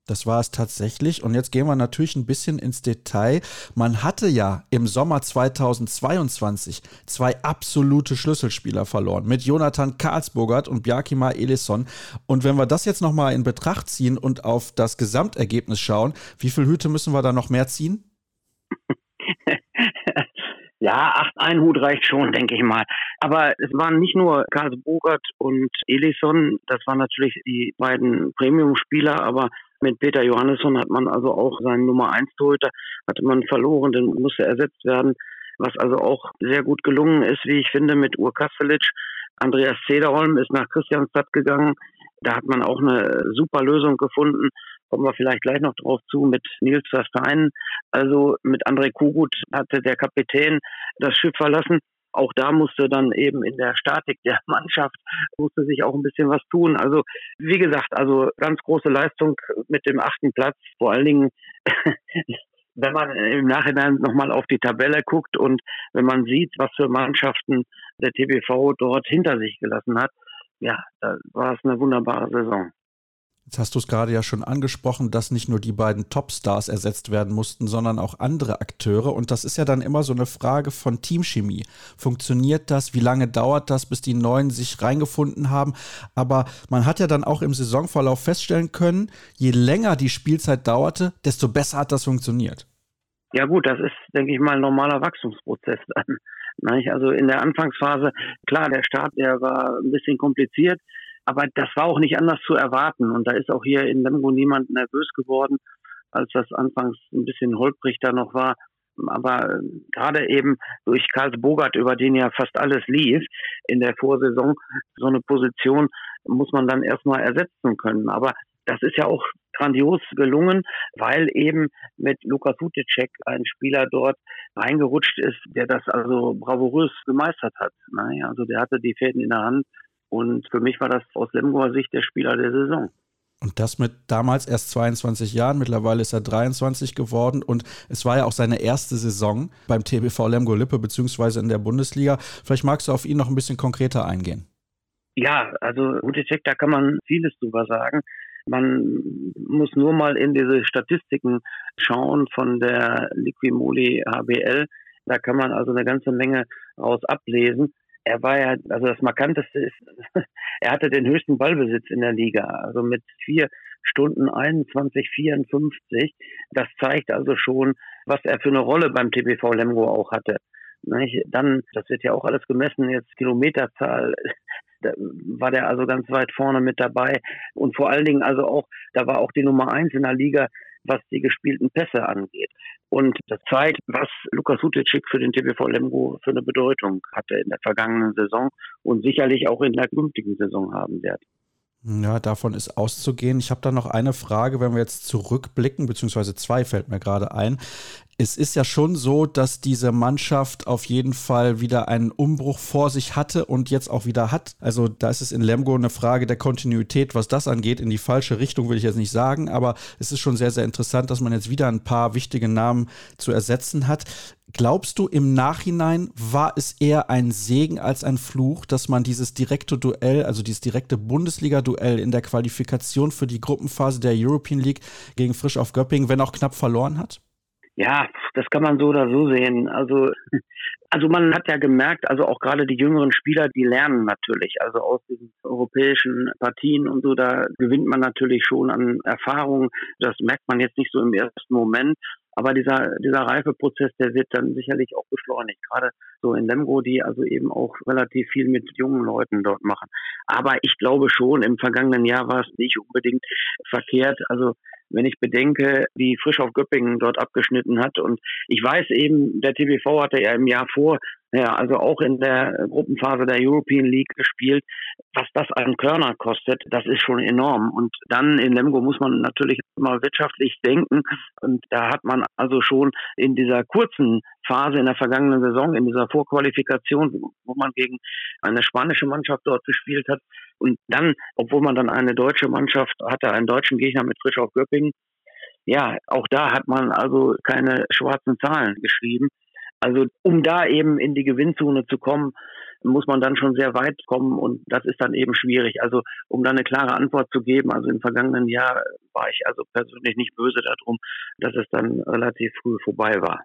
Das war es tatsächlich. Und jetzt gehen wir natürlich ein bisschen ins Detail. Man hatte ja im Sommer 2022 zwei absolute Schlüsselspieler verloren mit Jonathan Karlsburgert und Bjarkima Elisson. Und wenn wir das jetzt nochmal in Betracht ziehen und auf das Gesamtergebnis schauen, wie viele Hüte müssen wir da noch mehr ziehen? Ja, acht Einhut reicht schon, denke ich mal. Aber es waren nicht nur Karl Bogert und Elison, das waren natürlich die beiden Premium-Spieler, aber mit Peter Johannesson hat man also auch seinen Nummer 1 Torhüter, hatte man verloren, den musste ersetzt werden. Was also auch sehr gut gelungen ist, wie ich finde, mit Ur Kastelic. Andreas Zederholm ist nach Christianstadt gegangen. Da hat man auch eine super Lösung gefunden. Kommen wir vielleicht gleich noch drauf zu mit Nils Verstein. Also mit André Kugut hatte der Kapitän das Schiff verlassen auch da musste dann eben in der Statik der Mannschaft musste sich auch ein bisschen was tun. Also wie gesagt, also ganz große Leistung mit dem achten Platz. Vor allen Dingen, wenn man im Nachhinein nochmal auf die Tabelle guckt und wenn man sieht, was für Mannschaften der TBV dort hinter sich gelassen hat, ja, da war es eine wunderbare Saison. Jetzt hast du es gerade ja schon angesprochen, dass nicht nur die beiden Topstars ersetzt werden mussten, sondern auch andere Akteure. Und das ist ja dann immer so eine Frage von Teamchemie. Funktioniert das? Wie lange dauert das, bis die Neuen sich reingefunden haben? Aber man hat ja dann auch im Saisonverlauf feststellen können, je länger die Spielzeit dauerte, desto besser hat das funktioniert. Ja gut, das ist, denke ich mal, ein normaler Wachstumsprozess dann. Also in der Anfangsphase, klar, der Start, der war ein bisschen kompliziert, aber das war auch nicht anders zu erwarten. Und da ist auch hier in Lemgo niemand nervös geworden, als das anfangs ein bisschen holprig da noch war. Aber äh, gerade eben durch Karls Bogart, über den ja fast alles lief in der Vorsaison, so eine Position muss man dann erstmal ersetzen können. Aber das ist ja auch grandios gelungen, weil eben mit Lukas Huticek ein Spieler dort reingerutscht ist, der das also bravourös gemeistert hat. Also der hatte die Fäden in der Hand und für mich war das aus Lemgoer Sicht der Spieler der Saison. Und das mit damals erst 22 Jahren, mittlerweile ist er 23 geworden und es war ja auch seine erste Saison beim TBV Lemgo Lippe beziehungsweise in der Bundesliga. Vielleicht magst du auf ihn noch ein bisschen konkreter eingehen. Ja, also Hutecek, da kann man vieles drüber sagen. Man muss nur mal in diese Statistiken schauen von der Liquimoli HBL. Da kann man also eine ganze Menge raus ablesen er war ja, also das Markanteste ist, er hatte den höchsten Ballbesitz in der Liga, also mit vier Stunden 21, 54. Das zeigt also schon, was er für eine Rolle beim TBV Lemgo auch hatte. Dann, das wird ja auch alles gemessen, jetzt Kilometerzahl, da war der also ganz weit vorne mit dabei. Und vor allen Dingen also auch, da war auch die Nummer eins in der Liga was die gespielten Pässe angeht. Und das zeigt, was Lukas Hutecik für den TBV Lemgo für eine Bedeutung hatte in der vergangenen Saison und sicherlich auch in der künftigen Saison haben wird. Ja, davon ist auszugehen. Ich habe da noch eine Frage, wenn wir jetzt zurückblicken, beziehungsweise zwei fällt mir gerade ein es ist ja schon so, dass diese Mannschaft auf jeden Fall wieder einen Umbruch vor sich hatte und jetzt auch wieder hat. Also da ist es in Lemgo eine Frage der Kontinuität, was das angeht. In die falsche Richtung will ich jetzt nicht sagen, aber es ist schon sehr, sehr interessant, dass man jetzt wieder ein paar wichtige Namen zu ersetzen hat. Glaubst du, im Nachhinein war es eher ein Segen als ein Fluch, dass man dieses direkte Duell, also dieses direkte Bundesliga-Duell in der Qualifikation für die Gruppenphase der European League gegen Frisch auf Göppingen, wenn auch knapp verloren hat? Ja, das kann man so oder so sehen. Also, also man hat ja gemerkt, also auch gerade die jüngeren Spieler, die lernen natürlich. Also aus diesen europäischen Partien und so, da gewinnt man natürlich schon an Erfahrung. Das merkt man jetzt nicht so im ersten Moment. Aber dieser, dieser Reifeprozess, der wird dann sicherlich auch beschleunigt. Gerade so in Lemgo, die also eben auch relativ viel mit jungen Leuten dort machen. Aber ich glaube schon, im vergangenen Jahr war es nicht unbedingt verkehrt. Also wenn ich bedenke, wie frisch auf Göppingen dort abgeschnitten hat. Und ich weiß eben, der TBV hatte ja im Jahr vor, ja, also auch in der Gruppenphase der European League gespielt. Was das an Körner kostet, das ist schon enorm. Und dann in Lemgo muss man natürlich immer wirtschaftlich denken. Und da hat man also schon in dieser kurzen Phase in der vergangenen Saison, in dieser Vorqualifikation, wo man gegen eine spanische Mannschaft dort gespielt hat, und dann, obwohl man dann eine deutsche Mannschaft hatte, einen deutschen Gegner mit Frisch auf Göppingen, ja, auch da hat man also keine schwarzen Zahlen geschrieben. Also um da eben in die Gewinnzone zu kommen, muss man dann schon sehr weit kommen und das ist dann eben schwierig. Also um da eine klare Antwort zu geben, also im vergangenen Jahr war ich also persönlich nicht böse darum, dass es dann relativ früh vorbei war.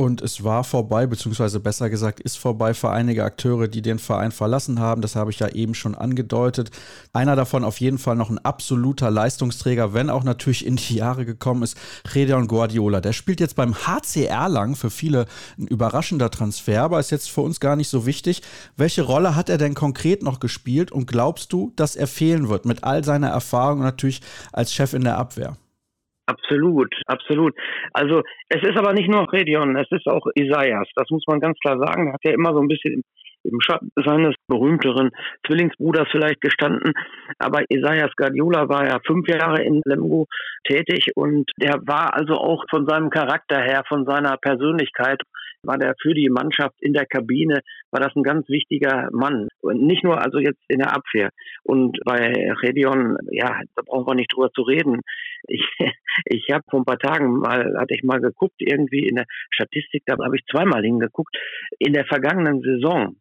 Und es war vorbei, beziehungsweise besser gesagt, ist vorbei für einige Akteure, die den Verein verlassen haben. Das habe ich ja eben schon angedeutet. Einer davon auf jeden Fall noch ein absoluter Leistungsträger, wenn auch natürlich in die Jahre gekommen ist, Redeon Guardiola. Der spielt jetzt beim HCR lang, für viele ein überraschender Transfer, aber ist jetzt für uns gar nicht so wichtig. Welche Rolle hat er denn konkret noch gespielt und glaubst du, dass er fehlen wird mit all seiner Erfahrung natürlich als Chef in der Abwehr? Absolut, absolut. Also es ist aber nicht nur Redion, es ist auch Isaias. Das muss man ganz klar sagen. Er hat ja immer so ein bisschen im Schatten seines berühmteren Zwillingsbruders vielleicht gestanden. Aber Isaias Guardiola war ja fünf Jahre in Lemgo tätig und der war also auch von seinem Charakter her, von seiner Persönlichkeit war der für die Mannschaft in der Kabine, war das ein ganz wichtiger Mann. Und nicht nur also jetzt in der Abwehr. Und bei Redion, ja, da brauchen wir nicht drüber zu reden. Ich, ich habe vor ein paar Tagen mal, hatte ich mal geguckt, irgendwie in der Statistik, da habe ich zweimal hingeguckt. In der vergangenen Saison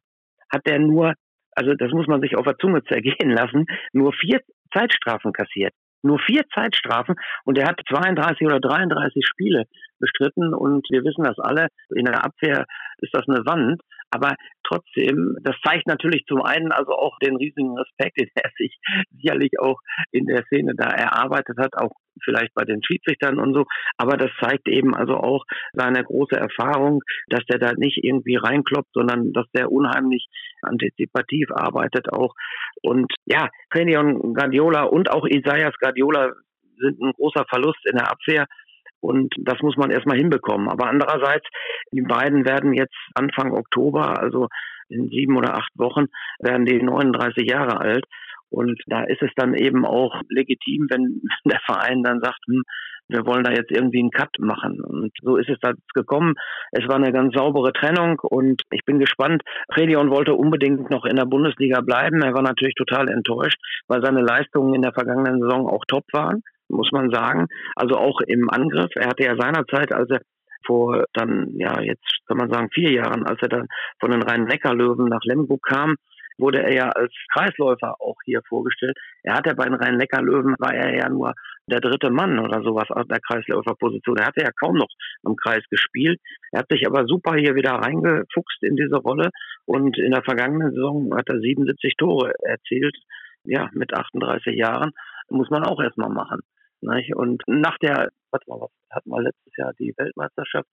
hat er nur, also das muss man sich auf der Zunge zergehen lassen, nur vier Zeitstrafen kassiert. Nur vier Zeitstrafen und er hat 32 oder 33 Spiele bestritten und wir wissen das alle, in der Abwehr ist das eine Wand, aber trotzdem, das zeigt natürlich zum einen also auch den riesigen Respekt, den er sich sicherlich auch in der Szene da erarbeitet hat, auch vielleicht bei den Schiedsrichtern und so, aber das zeigt eben also auch seine große Erfahrung, dass der da nicht irgendwie reinkloppt, sondern dass der unheimlich antizipativ arbeitet auch. Und ja, Trenion Guardiola und auch Isaias Guardiola sind ein großer Verlust in der Abwehr. Und das muss man erstmal hinbekommen. Aber andererseits, die beiden werden jetzt Anfang Oktober, also in sieben oder acht Wochen, werden die 39 Jahre alt. Und da ist es dann eben auch legitim, wenn der Verein dann sagt, hm, wir wollen da jetzt irgendwie einen Cut machen. Und so ist es da gekommen. Es war eine ganz saubere Trennung und ich bin gespannt. Redion wollte unbedingt noch in der Bundesliga bleiben. Er war natürlich total enttäuscht, weil seine Leistungen in der vergangenen Saison auch top waren muss man sagen. Also auch im Angriff. Er hatte ja seinerzeit, als er vor dann, ja, jetzt kann man sagen, vier Jahren, als er dann von den Rhein-Neckar-Löwen nach Lemgo kam, wurde er ja als Kreisläufer auch hier vorgestellt. Er hatte bei den Rhein-Neckar-Löwen, war er ja nur der dritte Mann oder sowas aus der Kreisläuferposition. Er hatte ja kaum noch am Kreis gespielt. Er hat sich aber super hier wieder reingefuchst in diese Rolle und in der vergangenen Saison hat er 77 Tore erzielt, ja, mit 38 Jahren. Muss man auch erstmal machen. Nicht? Und nach der, warte mal, was hatten wir letztes Jahr die Weltmeisterschaft,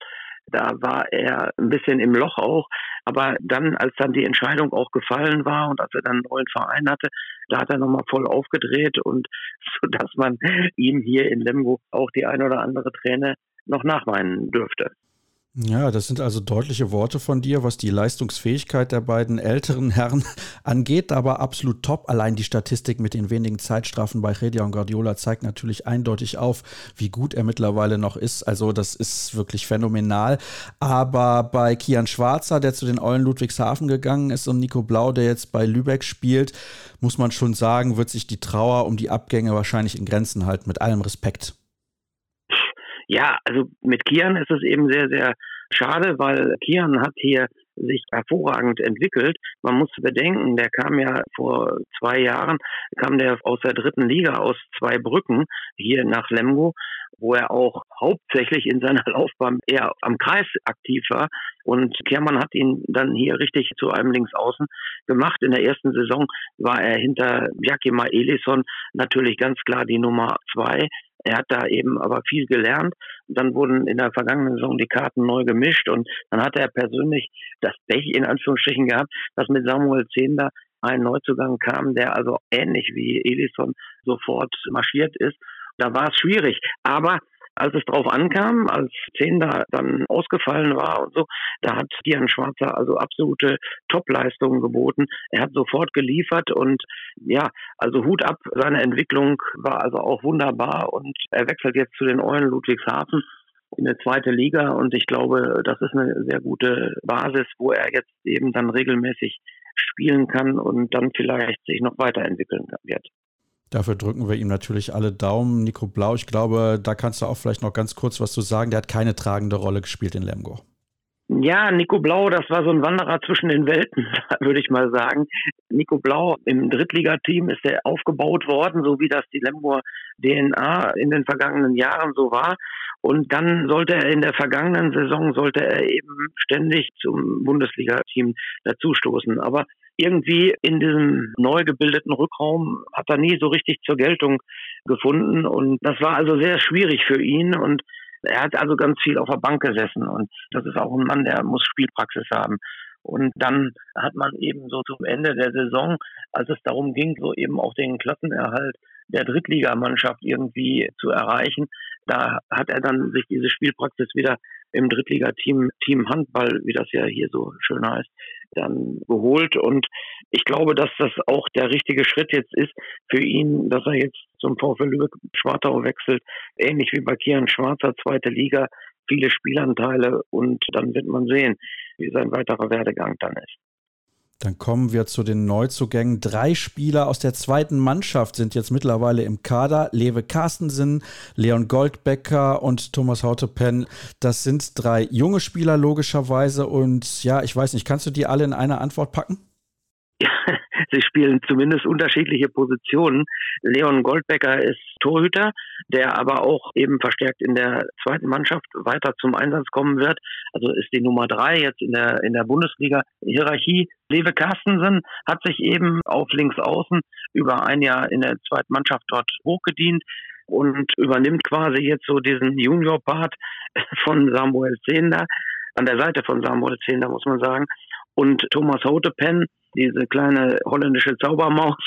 da war er ein bisschen im Loch auch. Aber dann, als dann die Entscheidung auch gefallen war und als er dann einen neuen Verein hatte, da hat er nochmal voll aufgedreht und so dass man ihm hier in Lemgo auch die ein oder andere Träne noch nachweinen dürfte. Ja, das sind also deutliche Worte von dir, was die Leistungsfähigkeit der beiden älteren Herren angeht, aber absolut top. Allein die Statistik mit den wenigen Zeitstrafen bei Redia und Guardiola zeigt natürlich eindeutig auf, wie gut er mittlerweile noch ist. Also das ist wirklich phänomenal. Aber bei Kian Schwarzer, der zu den Eulen Ludwigshafen gegangen ist und Nico Blau, der jetzt bei Lübeck spielt, muss man schon sagen, wird sich die Trauer um die Abgänge wahrscheinlich in Grenzen halten, mit allem Respekt. Ja, also mit Kian ist es eben sehr, sehr schade, weil Kian hat hier sich hervorragend entwickelt. Man muss bedenken, der kam ja vor zwei Jahren, kam der aus der dritten Liga aus zwei Brücken hier nach Lemgo, wo er auch hauptsächlich in seiner Laufbahn eher am Kreis aktiv war. Und Kehrmann hat ihn dann hier richtig zu einem Linksaußen gemacht. In der ersten Saison war er hinter Jakima Elison natürlich ganz klar die Nummer zwei. Er hat da eben aber viel gelernt. Dann wurden in der vergangenen Saison die Karten neu gemischt und dann hat er persönlich das Pech in Anführungsstrichen gehabt, dass mit Samuel Zehnder ein Neuzugang kam, der also ähnlich wie Elison sofort marschiert ist. Da war es schwierig. Aber als es drauf ankam, als Zehnder dann ausgefallen war und so, da hat Dian Schwarzer also absolute Topleistungen geboten. Er hat sofort geliefert und ja, also Hut ab, seine Entwicklung war also auch wunderbar und er wechselt jetzt zu den Eulen Ludwigshafen in eine zweite Liga und ich glaube, das ist eine sehr gute Basis, wo er jetzt eben dann regelmäßig spielen kann und dann vielleicht sich noch weiterentwickeln wird. Dafür drücken wir ihm natürlich alle Daumen. Nico Blau, ich glaube, da kannst du auch vielleicht noch ganz kurz was zu sagen. Der hat keine tragende Rolle gespielt in Lemgo. Ja, Nico Blau, das war so ein Wanderer zwischen den Welten, würde ich mal sagen. Nico Blau im Drittligateam ist er aufgebaut worden, so wie das die Lemgoer DNA in den vergangenen Jahren so war. Und dann sollte er in der vergangenen Saison, sollte er eben ständig zum Bundesliga-Team dazustoßen. Aber irgendwie in diesem neu gebildeten Rückraum hat er nie so richtig zur Geltung gefunden. Und das war also sehr schwierig für ihn. Und er hat also ganz viel auf der Bank gesessen. Und das ist auch ein Mann, der muss Spielpraxis haben. Und dann hat man eben so zum Ende der Saison, als es darum ging, so eben auch den Klassenerhalt der Drittligamannschaft irgendwie zu erreichen, da hat er dann sich diese Spielpraxis wieder im Drittligateam Team Handball, wie das ja hier so schön heißt, dann geholt. Und ich glaube, dass das auch der richtige Schritt jetzt ist für ihn, dass er jetzt zum VfL Lübeck-Schwartau wechselt, ähnlich wie bei Kian Schwarzer, zweite Liga, viele Spielanteile und dann wird man sehen, wie sein weiterer Werdegang dann ist. Dann kommen wir zu den Neuzugängen. Drei Spieler aus der zweiten Mannschaft sind jetzt mittlerweile im Kader. Lewe Carstensen, Leon Goldbecker und Thomas Hautepen. Das sind drei junge Spieler logischerweise. Und ja, ich weiß nicht, kannst du die alle in eine Antwort packen? Sie spielen zumindest unterschiedliche Positionen. Leon Goldbecker ist Torhüter, der aber auch eben verstärkt in der zweiten Mannschaft weiter zum Einsatz kommen wird. Also ist die Nummer drei jetzt in der, in der Bundesliga-Hierarchie. Lewe Carstensen hat sich eben auf links außen über ein Jahr in der zweiten Mannschaft dort hochgedient und übernimmt quasi jetzt so diesen Junior-Part von Samuel Zehnder, an der Seite von Samuel Zehnder, muss man sagen. Und Thomas Hotepen, diese kleine holländische Zaubermaus,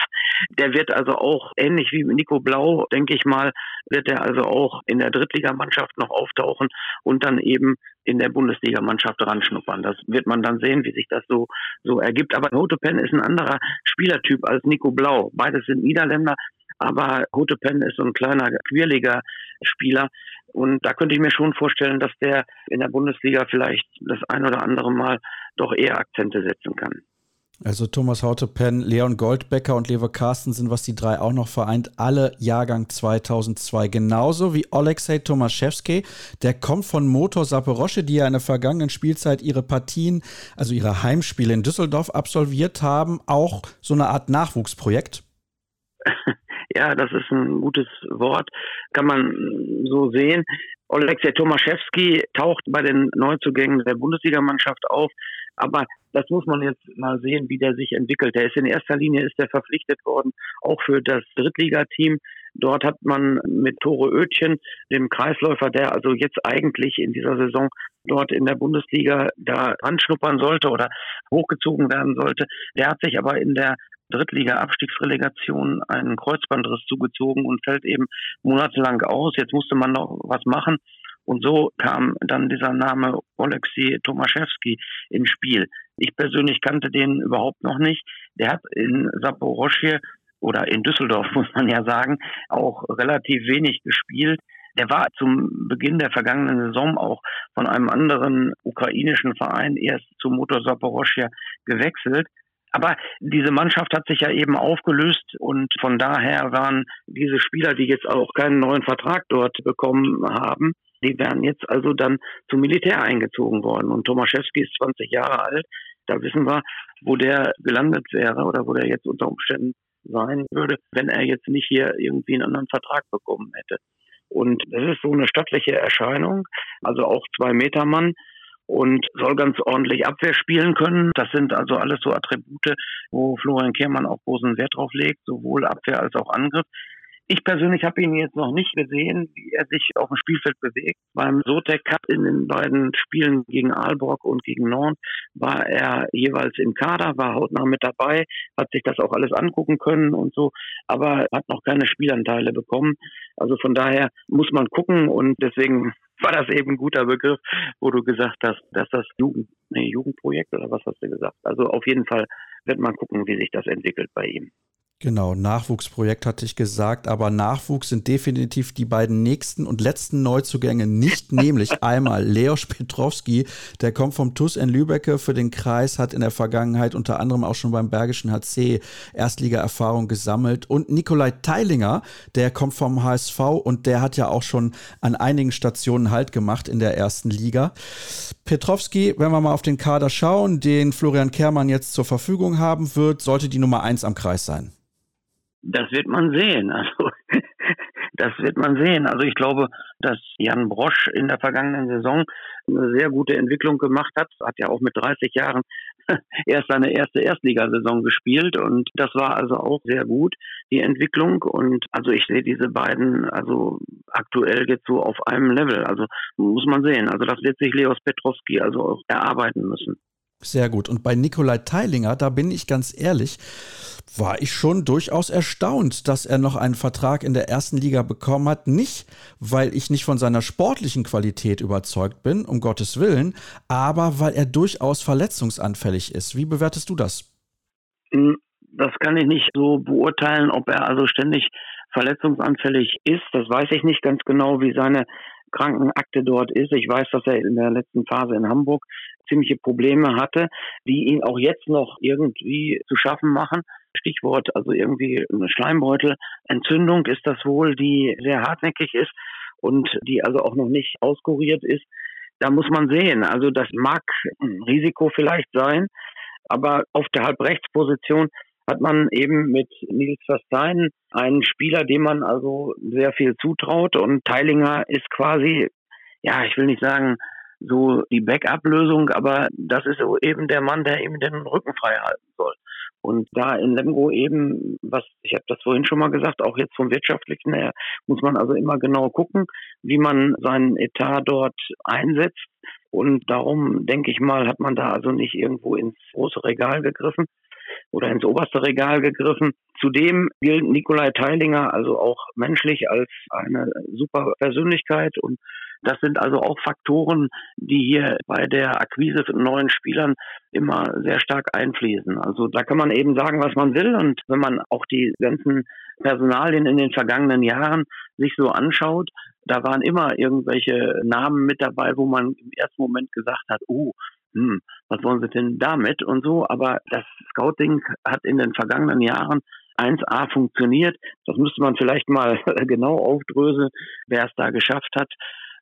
der wird also auch ähnlich wie Nico Blau, denke ich mal, wird er also auch in der Drittligamannschaft noch auftauchen und dann eben in der Bundesligamannschaft ranschnuppern. Das wird man dann sehen, wie sich das so, so ergibt. Aber Hotepen ist ein anderer Spielertyp als Nico Blau. Beides sind Niederländer, aber Hotepen ist so ein kleiner, quirliger Spieler. Und da könnte ich mir schon vorstellen, dass der in der Bundesliga vielleicht das ein oder andere Mal doch eher Akzente setzen kann. Also Thomas Hautepen, Leon Goldbecker und Lever Carsten sind, was die drei auch noch vereint, alle Jahrgang 2002. Genauso wie Oleksiy Tomaszewski, der kommt von Motor Saporosche, die ja in der vergangenen Spielzeit ihre Partien, also ihre Heimspiele in Düsseldorf absolviert haben. Auch so eine Art Nachwuchsprojekt. Ja, das ist ein gutes Wort, kann man so sehen. Oleksiy Tomaszewski taucht bei den Neuzugängen der Bundesligamannschaft auf, aber das muss man jetzt mal sehen, wie der sich entwickelt. Der ist in erster Linie ist der verpflichtet worden, auch für das Drittligateam. Dort hat man mit Tore Oetchen, dem Kreisläufer, der also jetzt eigentlich in dieser Saison dort in der Bundesliga da anschnuppern sollte oder hochgezogen werden sollte. Der hat sich aber in der Drittliga-Abstiegsrelegation einen Kreuzbandriss zugezogen und fällt eben monatelang aus. Jetzt musste man noch was machen. Und so kam dann dieser Name Oleksiy Tomaszewski ins Spiel. Ich persönlich kannte den überhaupt noch nicht. Der hat in Saporoschje oder in Düsseldorf, muss man ja sagen, auch relativ wenig gespielt. Der war zum Beginn der vergangenen Saison auch von einem anderen ukrainischen Verein erst zu Motor Saporoschje gewechselt Aber diese Mannschaft hat sich ja eben aufgelöst und von daher waren diese Spieler, die jetzt auch keinen neuen Vertrag dort bekommen haben, die wären jetzt also dann zum Militär eingezogen worden. Und Tomaszewski ist 20 Jahre alt. Da wissen wir, wo der gelandet wäre oder wo der jetzt unter Umständen sein würde, wenn er jetzt nicht hier irgendwie einen anderen Vertrag bekommen hätte. Und das ist so eine stattliche Erscheinung, also auch zwei Meter Mann und soll ganz ordentlich Abwehr spielen können. Das sind also alles so Attribute, wo Florian Kehrmann auch großen Wert drauf legt, sowohl Abwehr als auch Angriff. Ich persönlich habe ihn jetzt noch nicht gesehen, wie er sich auf dem Spielfeld bewegt. Beim Sotec Cup in den beiden Spielen gegen Aalborg und gegen Nord war er jeweils im Kader, war hautnah mit dabei, hat sich das auch alles angucken können und so, aber hat noch keine Spielanteile bekommen. Also von daher muss man gucken und deswegen war das eben ein guter Begriff, wo du gesagt hast, dass das Jugend, nee, Jugendprojekt oder was hast du gesagt? Also auf jeden Fall wird man gucken, wie sich das entwickelt bei ihm. Genau, Nachwuchsprojekt hatte ich gesagt, aber Nachwuchs sind definitiv die beiden nächsten und letzten Neuzugänge nicht, nämlich einmal Leos Petrowski, der kommt vom TUS in Lübecke für den Kreis, hat in der Vergangenheit unter anderem auch schon beim Bergischen HC Erstliga-Erfahrung gesammelt und Nikolai Teilinger, der kommt vom HSV und der hat ja auch schon an einigen Stationen Halt gemacht in der ersten Liga. Petrowski, wenn wir mal auf den Kader schauen, den Florian Kehrmann jetzt zur Verfügung haben wird, sollte die Nummer eins am Kreis sein. Das wird man sehen. Also das wird man sehen. Also ich glaube, dass Jan Brosch in der vergangenen Saison eine sehr gute Entwicklung gemacht hat. Hat ja auch mit 30 Jahren erst seine erste Erstligasaison gespielt und das war also auch sehr gut, die Entwicklung. Und also ich sehe diese beiden also aktuell jetzt so auf einem Level. Also muss man sehen. Also das wird sich Leos Petrowski also auch erarbeiten müssen. Sehr gut. Und bei Nikolai Teilinger, da bin ich ganz ehrlich, war ich schon durchaus erstaunt, dass er noch einen Vertrag in der ersten Liga bekommen hat. Nicht, weil ich nicht von seiner sportlichen Qualität überzeugt bin, um Gottes Willen, aber weil er durchaus verletzungsanfällig ist. Wie bewertest du das? Hm, das kann ich nicht so beurteilen, ob er also ständig verletzungsanfällig ist. Das weiß ich nicht ganz genau, wie seine Krankenakte dort ist. Ich weiß, dass er in der letzten Phase in Hamburg ziemliche Probleme hatte, die ihn auch jetzt noch irgendwie zu schaffen machen. Stichwort also irgendwie eine Schleimbeutelentzündung ist das wohl, die sehr hartnäckig ist und die also auch noch nicht auskuriert ist. Da muss man sehen. Also das mag ein Risiko vielleicht sein, aber auf der Halbrechtsposition hat man eben mit Nils Verstein einen Spieler, dem man also sehr viel zutraut und Teilinger ist quasi, ja, ich will nicht sagen, so die Backup-Lösung, aber das ist eben der Mann, der eben den Rücken frei halten soll. Und da in Lemgo eben, was ich habe das vorhin schon mal gesagt, auch jetzt vom wirtschaftlichen her, muss man also immer genau gucken, wie man seinen Etat dort einsetzt. Und darum denke ich mal, hat man da also nicht irgendwo ins große Regal gegriffen oder ins oberste Regal gegriffen. Zudem gilt Nikolai Teilinger also auch menschlich als eine super Persönlichkeit und das sind also auch Faktoren, die hier bei der Akquise von neuen Spielern immer sehr stark einfließen. Also da kann man eben sagen, was man will. Und wenn man auch die ganzen Personalien in den vergangenen Jahren sich so anschaut, da waren immer irgendwelche Namen mit dabei, wo man im ersten Moment gesagt hat, oh, hm, was wollen sie denn damit und so. Aber das Scouting hat in den vergangenen Jahren 1A funktioniert. Das müsste man vielleicht mal genau aufdröseln, wer es da geschafft hat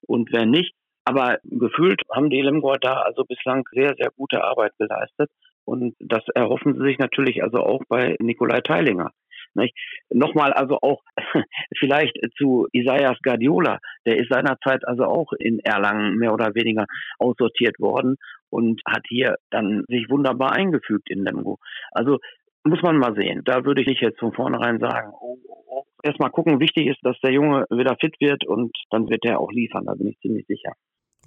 und wer nicht. Aber gefühlt haben die Lemgoer da also bislang sehr, sehr gute Arbeit geleistet. Und das erhoffen sie sich natürlich also auch bei Nikolai Teilinger. Nicht? Nochmal also auch vielleicht zu Isaias Guardiola, der ist seinerzeit also auch in Erlangen mehr oder weniger aussortiert worden und hat hier dann sich wunderbar eingefügt in Lemgo. Also muss man mal sehen. Da würde ich nicht jetzt von vornherein sagen, oh, oh, oh. Erstmal gucken, wichtig ist, dass der Junge wieder fit wird und dann wird er auch liefern, da bin ich ziemlich sicher.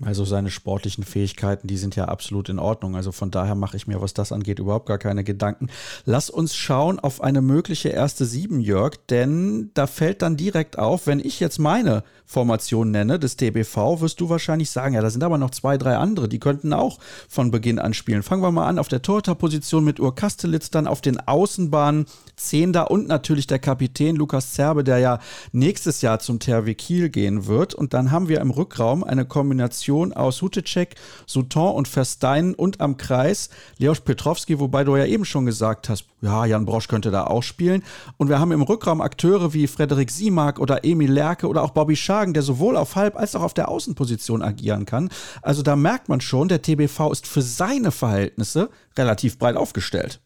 Also seine sportlichen Fähigkeiten, die sind ja absolut in Ordnung. Also von daher mache ich mir, was das angeht, überhaupt gar keine Gedanken. Lass uns schauen auf eine mögliche erste Sieben, Jörg, denn da fällt dann direkt auf, wenn ich jetzt meine Formation nenne des TBV, wirst du wahrscheinlich sagen, ja, da sind aber noch zwei, drei andere, die könnten auch von Beginn an spielen. Fangen wir mal an auf der Torhüterposition mit Ur Kastelitz, dann auf den Außenbahnen Zehnder und natürlich der Kapitän Lukas Zerbe, der ja nächstes Jahr zum THW Kiel gehen wird. Und dann haben wir im Rückraum eine Kombination Kombination aus Hutecek, Souton und Versteinen und am Kreis Leos Petrowski, wobei du ja eben schon gesagt hast, ja, Jan Brosch könnte da auch spielen. Und wir haben im Rückraum Akteure wie Frederik Simak oder Emil Lerke oder auch Bobby Schagen, der sowohl auf Halb- als auch auf der Außenposition agieren kann. Also da merkt man schon, der TBV ist für seine Verhältnisse relativ breit aufgestellt.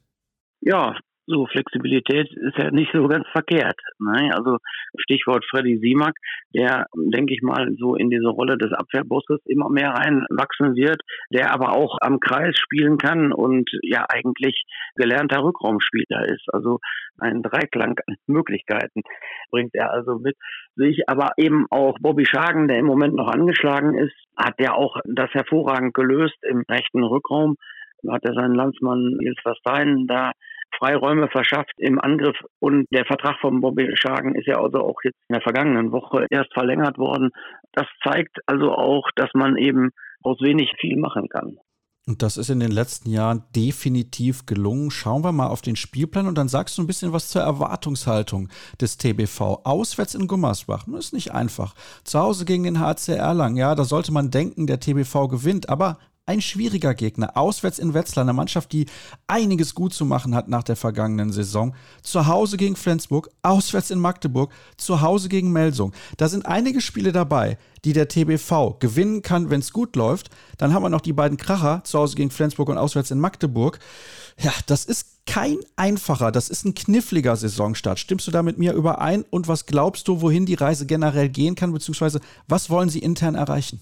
Ja, so Flexibilität ist ja nicht so ganz verkehrt. Ne? Also Stichwort Freddy Simak, der, denke ich mal, so in diese Rolle des Abwehrbosses immer mehr reinwachsen wird, der aber auch am Kreis spielen kann und ja eigentlich gelernter Rückraumspieler ist. Also ein Dreiklang an Möglichkeiten bringt er also mit sich. Aber eben auch Bobby Schagen, der im Moment noch angeschlagen ist, hat ja auch das hervorragend gelöst im rechten Rückraum. Hat er seinen Landsmann Nils Verstein da Freiräume verschafft im Angriff. Und der Vertrag von Bobby Schagen ist ja also auch jetzt in der vergangenen Woche erst verlängert worden. Das zeigt also auch, dass man eben aus wenig viel machen kann. Und das ist in den letzten Jahren definitiv gelungen. Schauen wir mal auf den Spielplan und dann sagst du ein bisschen was zur Erwartungshaltung des TBV. Auswärts in Gummersbach, ist nicht einfach. Zu Hause gegen den HC Erlangen, ja, da sollte man denken, der TBV gewinnt, aber ein schwieriger Gegner. Auswärts in Wetzlar, eine Mannschaft, die einiges gut zu machen hat nach der vergangenen Saison. Zu Hause gegen Flensburg, auswärts in Magdeburg, zu Hause gegen Melsung. Da sind einige Spiele dabei, die der TBV gewinnen kann, wenn es gut läuft. Dann haben wir noch die beiden Kracher, zu Hause gegen Flensburg und auswärts in Magdeburg. Ja, das ist kein einfacher, das ist ein kniffliger Saisonstart. Stimmst du da mit mir überein? Und was glaubst du, wohin die Reise generell gehen kann, beziehungsweise was wollen sie intern erreichen?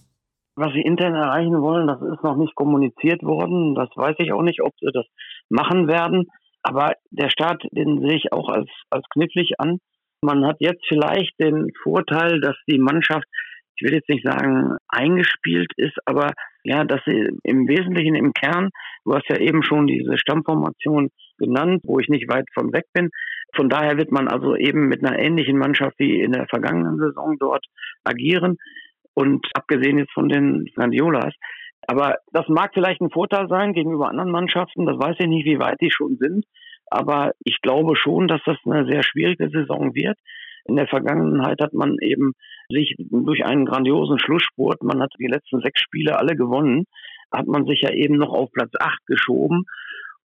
Was sie intern erreichen wollen, das ist noch nicht kommuniziert worden. Das weiß ich auch nicht, ob sie das machen werden. Aber der Start, den sehe ich auch als, als knifflig an. Man hat jetzt vielleicht den Vorteil, dass die Mannschaft, ich will jetzt nicht sagen, eingespielt ist, aber ja, dass sie im Wesentlichen im Kern, du hast ja eben schon diese Stammformation genannt, wo ich nicht weit von weg bin. Von daher wird man also eben mit einer ähnlichen Mannschaft wie in der vergangenen Saison dort agieren. Und abgesehen jetzt von den Gandiolas. Aber das mag vielleicht ein Vorteil sein gegenüber anderen Mannschaften. Das weiß ich nicht, wie weit die schon sind. Aber ich glaube schon, dass das eine sehr schwierige Saison wird. In der Vergangenheit hat man eben sich durch einen grandiosen Schlussspurt, man hat die letzten sechs Spiele alle gewonnen, hat man sich ja eben noch auf Platz acht geschoben.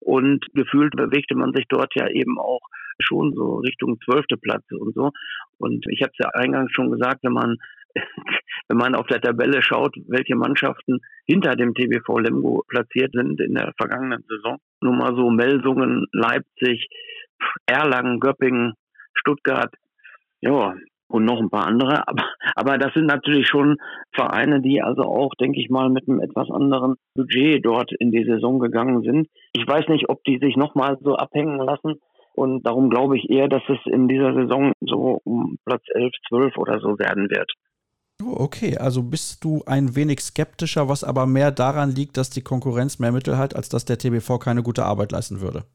Und gefühlt bewegte man sich dort ja eben auch schon so Richtung zwölfte Platz und so. Und ich habe es ja eingangs schon gesagt, wenn man wenn man auf der Tabelle schaut, welche Mannschaften hinter dem TBV Lemgo platziert sind in der vergangenen Saison. Nur mal so Melsungen, Leipzig, Erlangen, Göppingen, Stuttgart, ja, und noch ein paar andere. Aber, aber das sind natürlich schon Vereine, die also auch, denke ich mal, mit einem etwas anderen Budget dort in die Saison gegangen sind. Ich weiß nicht, ob die sich nochmal so abhängen lassen. Und darum glaube ich eher, dass es in dieser Saison so um Platz 11, 12 oder so werden wird. Okay, also bist du ein wenig skeptischer, was aber mehr daran liegt, dass die Konkurrenz mehr Mittel hat, als dass der TBV keine gute Arbeit leisten würde.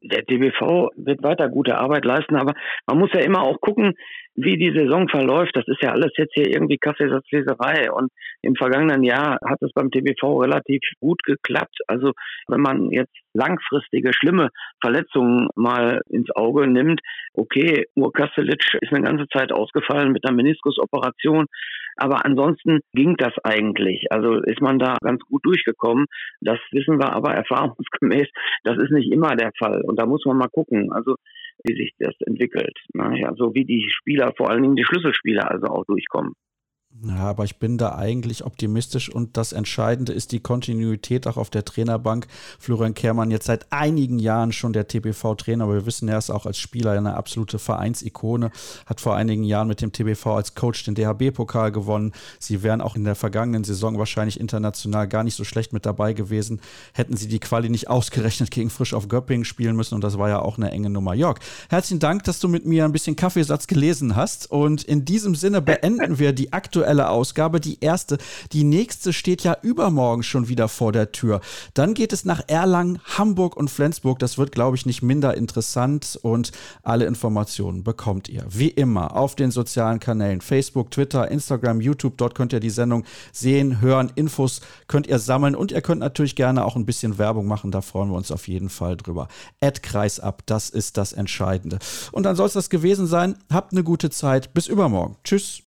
Der TBV wird weiter gute Arbeit leisten, aber man muss ja immer auch gucken, wie die Saison verläuft. Das ist ja alles jetzt hier irgendwie Kaffeesatzleserei. Und im vergangenen Jahr hat es beim TBV relativ gut geklappt. Also wenn man jetzt langfristige, schlimme Verletzungen mal ins Auge nimmt, okay, Ur Kastelic ist eine ganze Zeit ausgefallen mit einer Meniskusoperation. Aber ansonsten ging das eigentlich. Also ist man da ganz gut durchgekommen. Das wissen wir aber erfahrungsgemäß. Das ist nicht immer der Fall. Und da muss man mal gucken. Also wie sich das entwickelt. Ne? Ja, wie die Spieler, vor allen Dingen die Schlüsselspieler also auch durchkommen. Ja, aber ich bin da eigentlich optimistisch und das Entscheidende ist die Kontinuität auch auf der Trainerbank. Florian Kehrmann jetzt seit einigen Jahren schon der TBV-Trainer, aber wir wissen, er ist auch als Spieler eine absolute Vereinsikone, hat vor einigen Jahren mit dem TBV als Coach den DHB-Pokal gewonnen. Sie wären auch in der vergangenen Saison wahrscheinlich international gar nicht so schlecht mit dabei gewesen, hätten sie die Quali nicht ausgerechnet gegen Frisch auf Göppingen spielen müssen und das war ja auch eine enge Nummer. Jörg, herzlichen Dank, dass du mit mir ein bisschen Kaffeesatz gelesen hast und in diesem Sinne beenden wir die aktuelle aktuelle Ausgabe, die erste. Die nächste steht ja übermorgen schon wieder vor der Tür. Dann geht es nach Erlangen, Hamburg und Flensburg. Das wird, glaube ich, nicht minder interessant und alle Informationen bekommt ihr wie immer auf den sozialen Kanälen Facebook, Twitter, Instagram, YouTube. Dort könnt ihr die Sendung sehen, hören, Infos könnt ihr sammeln und ihr könnt natürlich gerne auch ein bisschen Werbung machen. Da freuen wir uns auf jeden Fall drüber. Ad Kreisab, das ist das Entscheidende. Und dann soll es das gewesen sein. Habt eine gute Zeit. Bis übermorgen. Tschüss.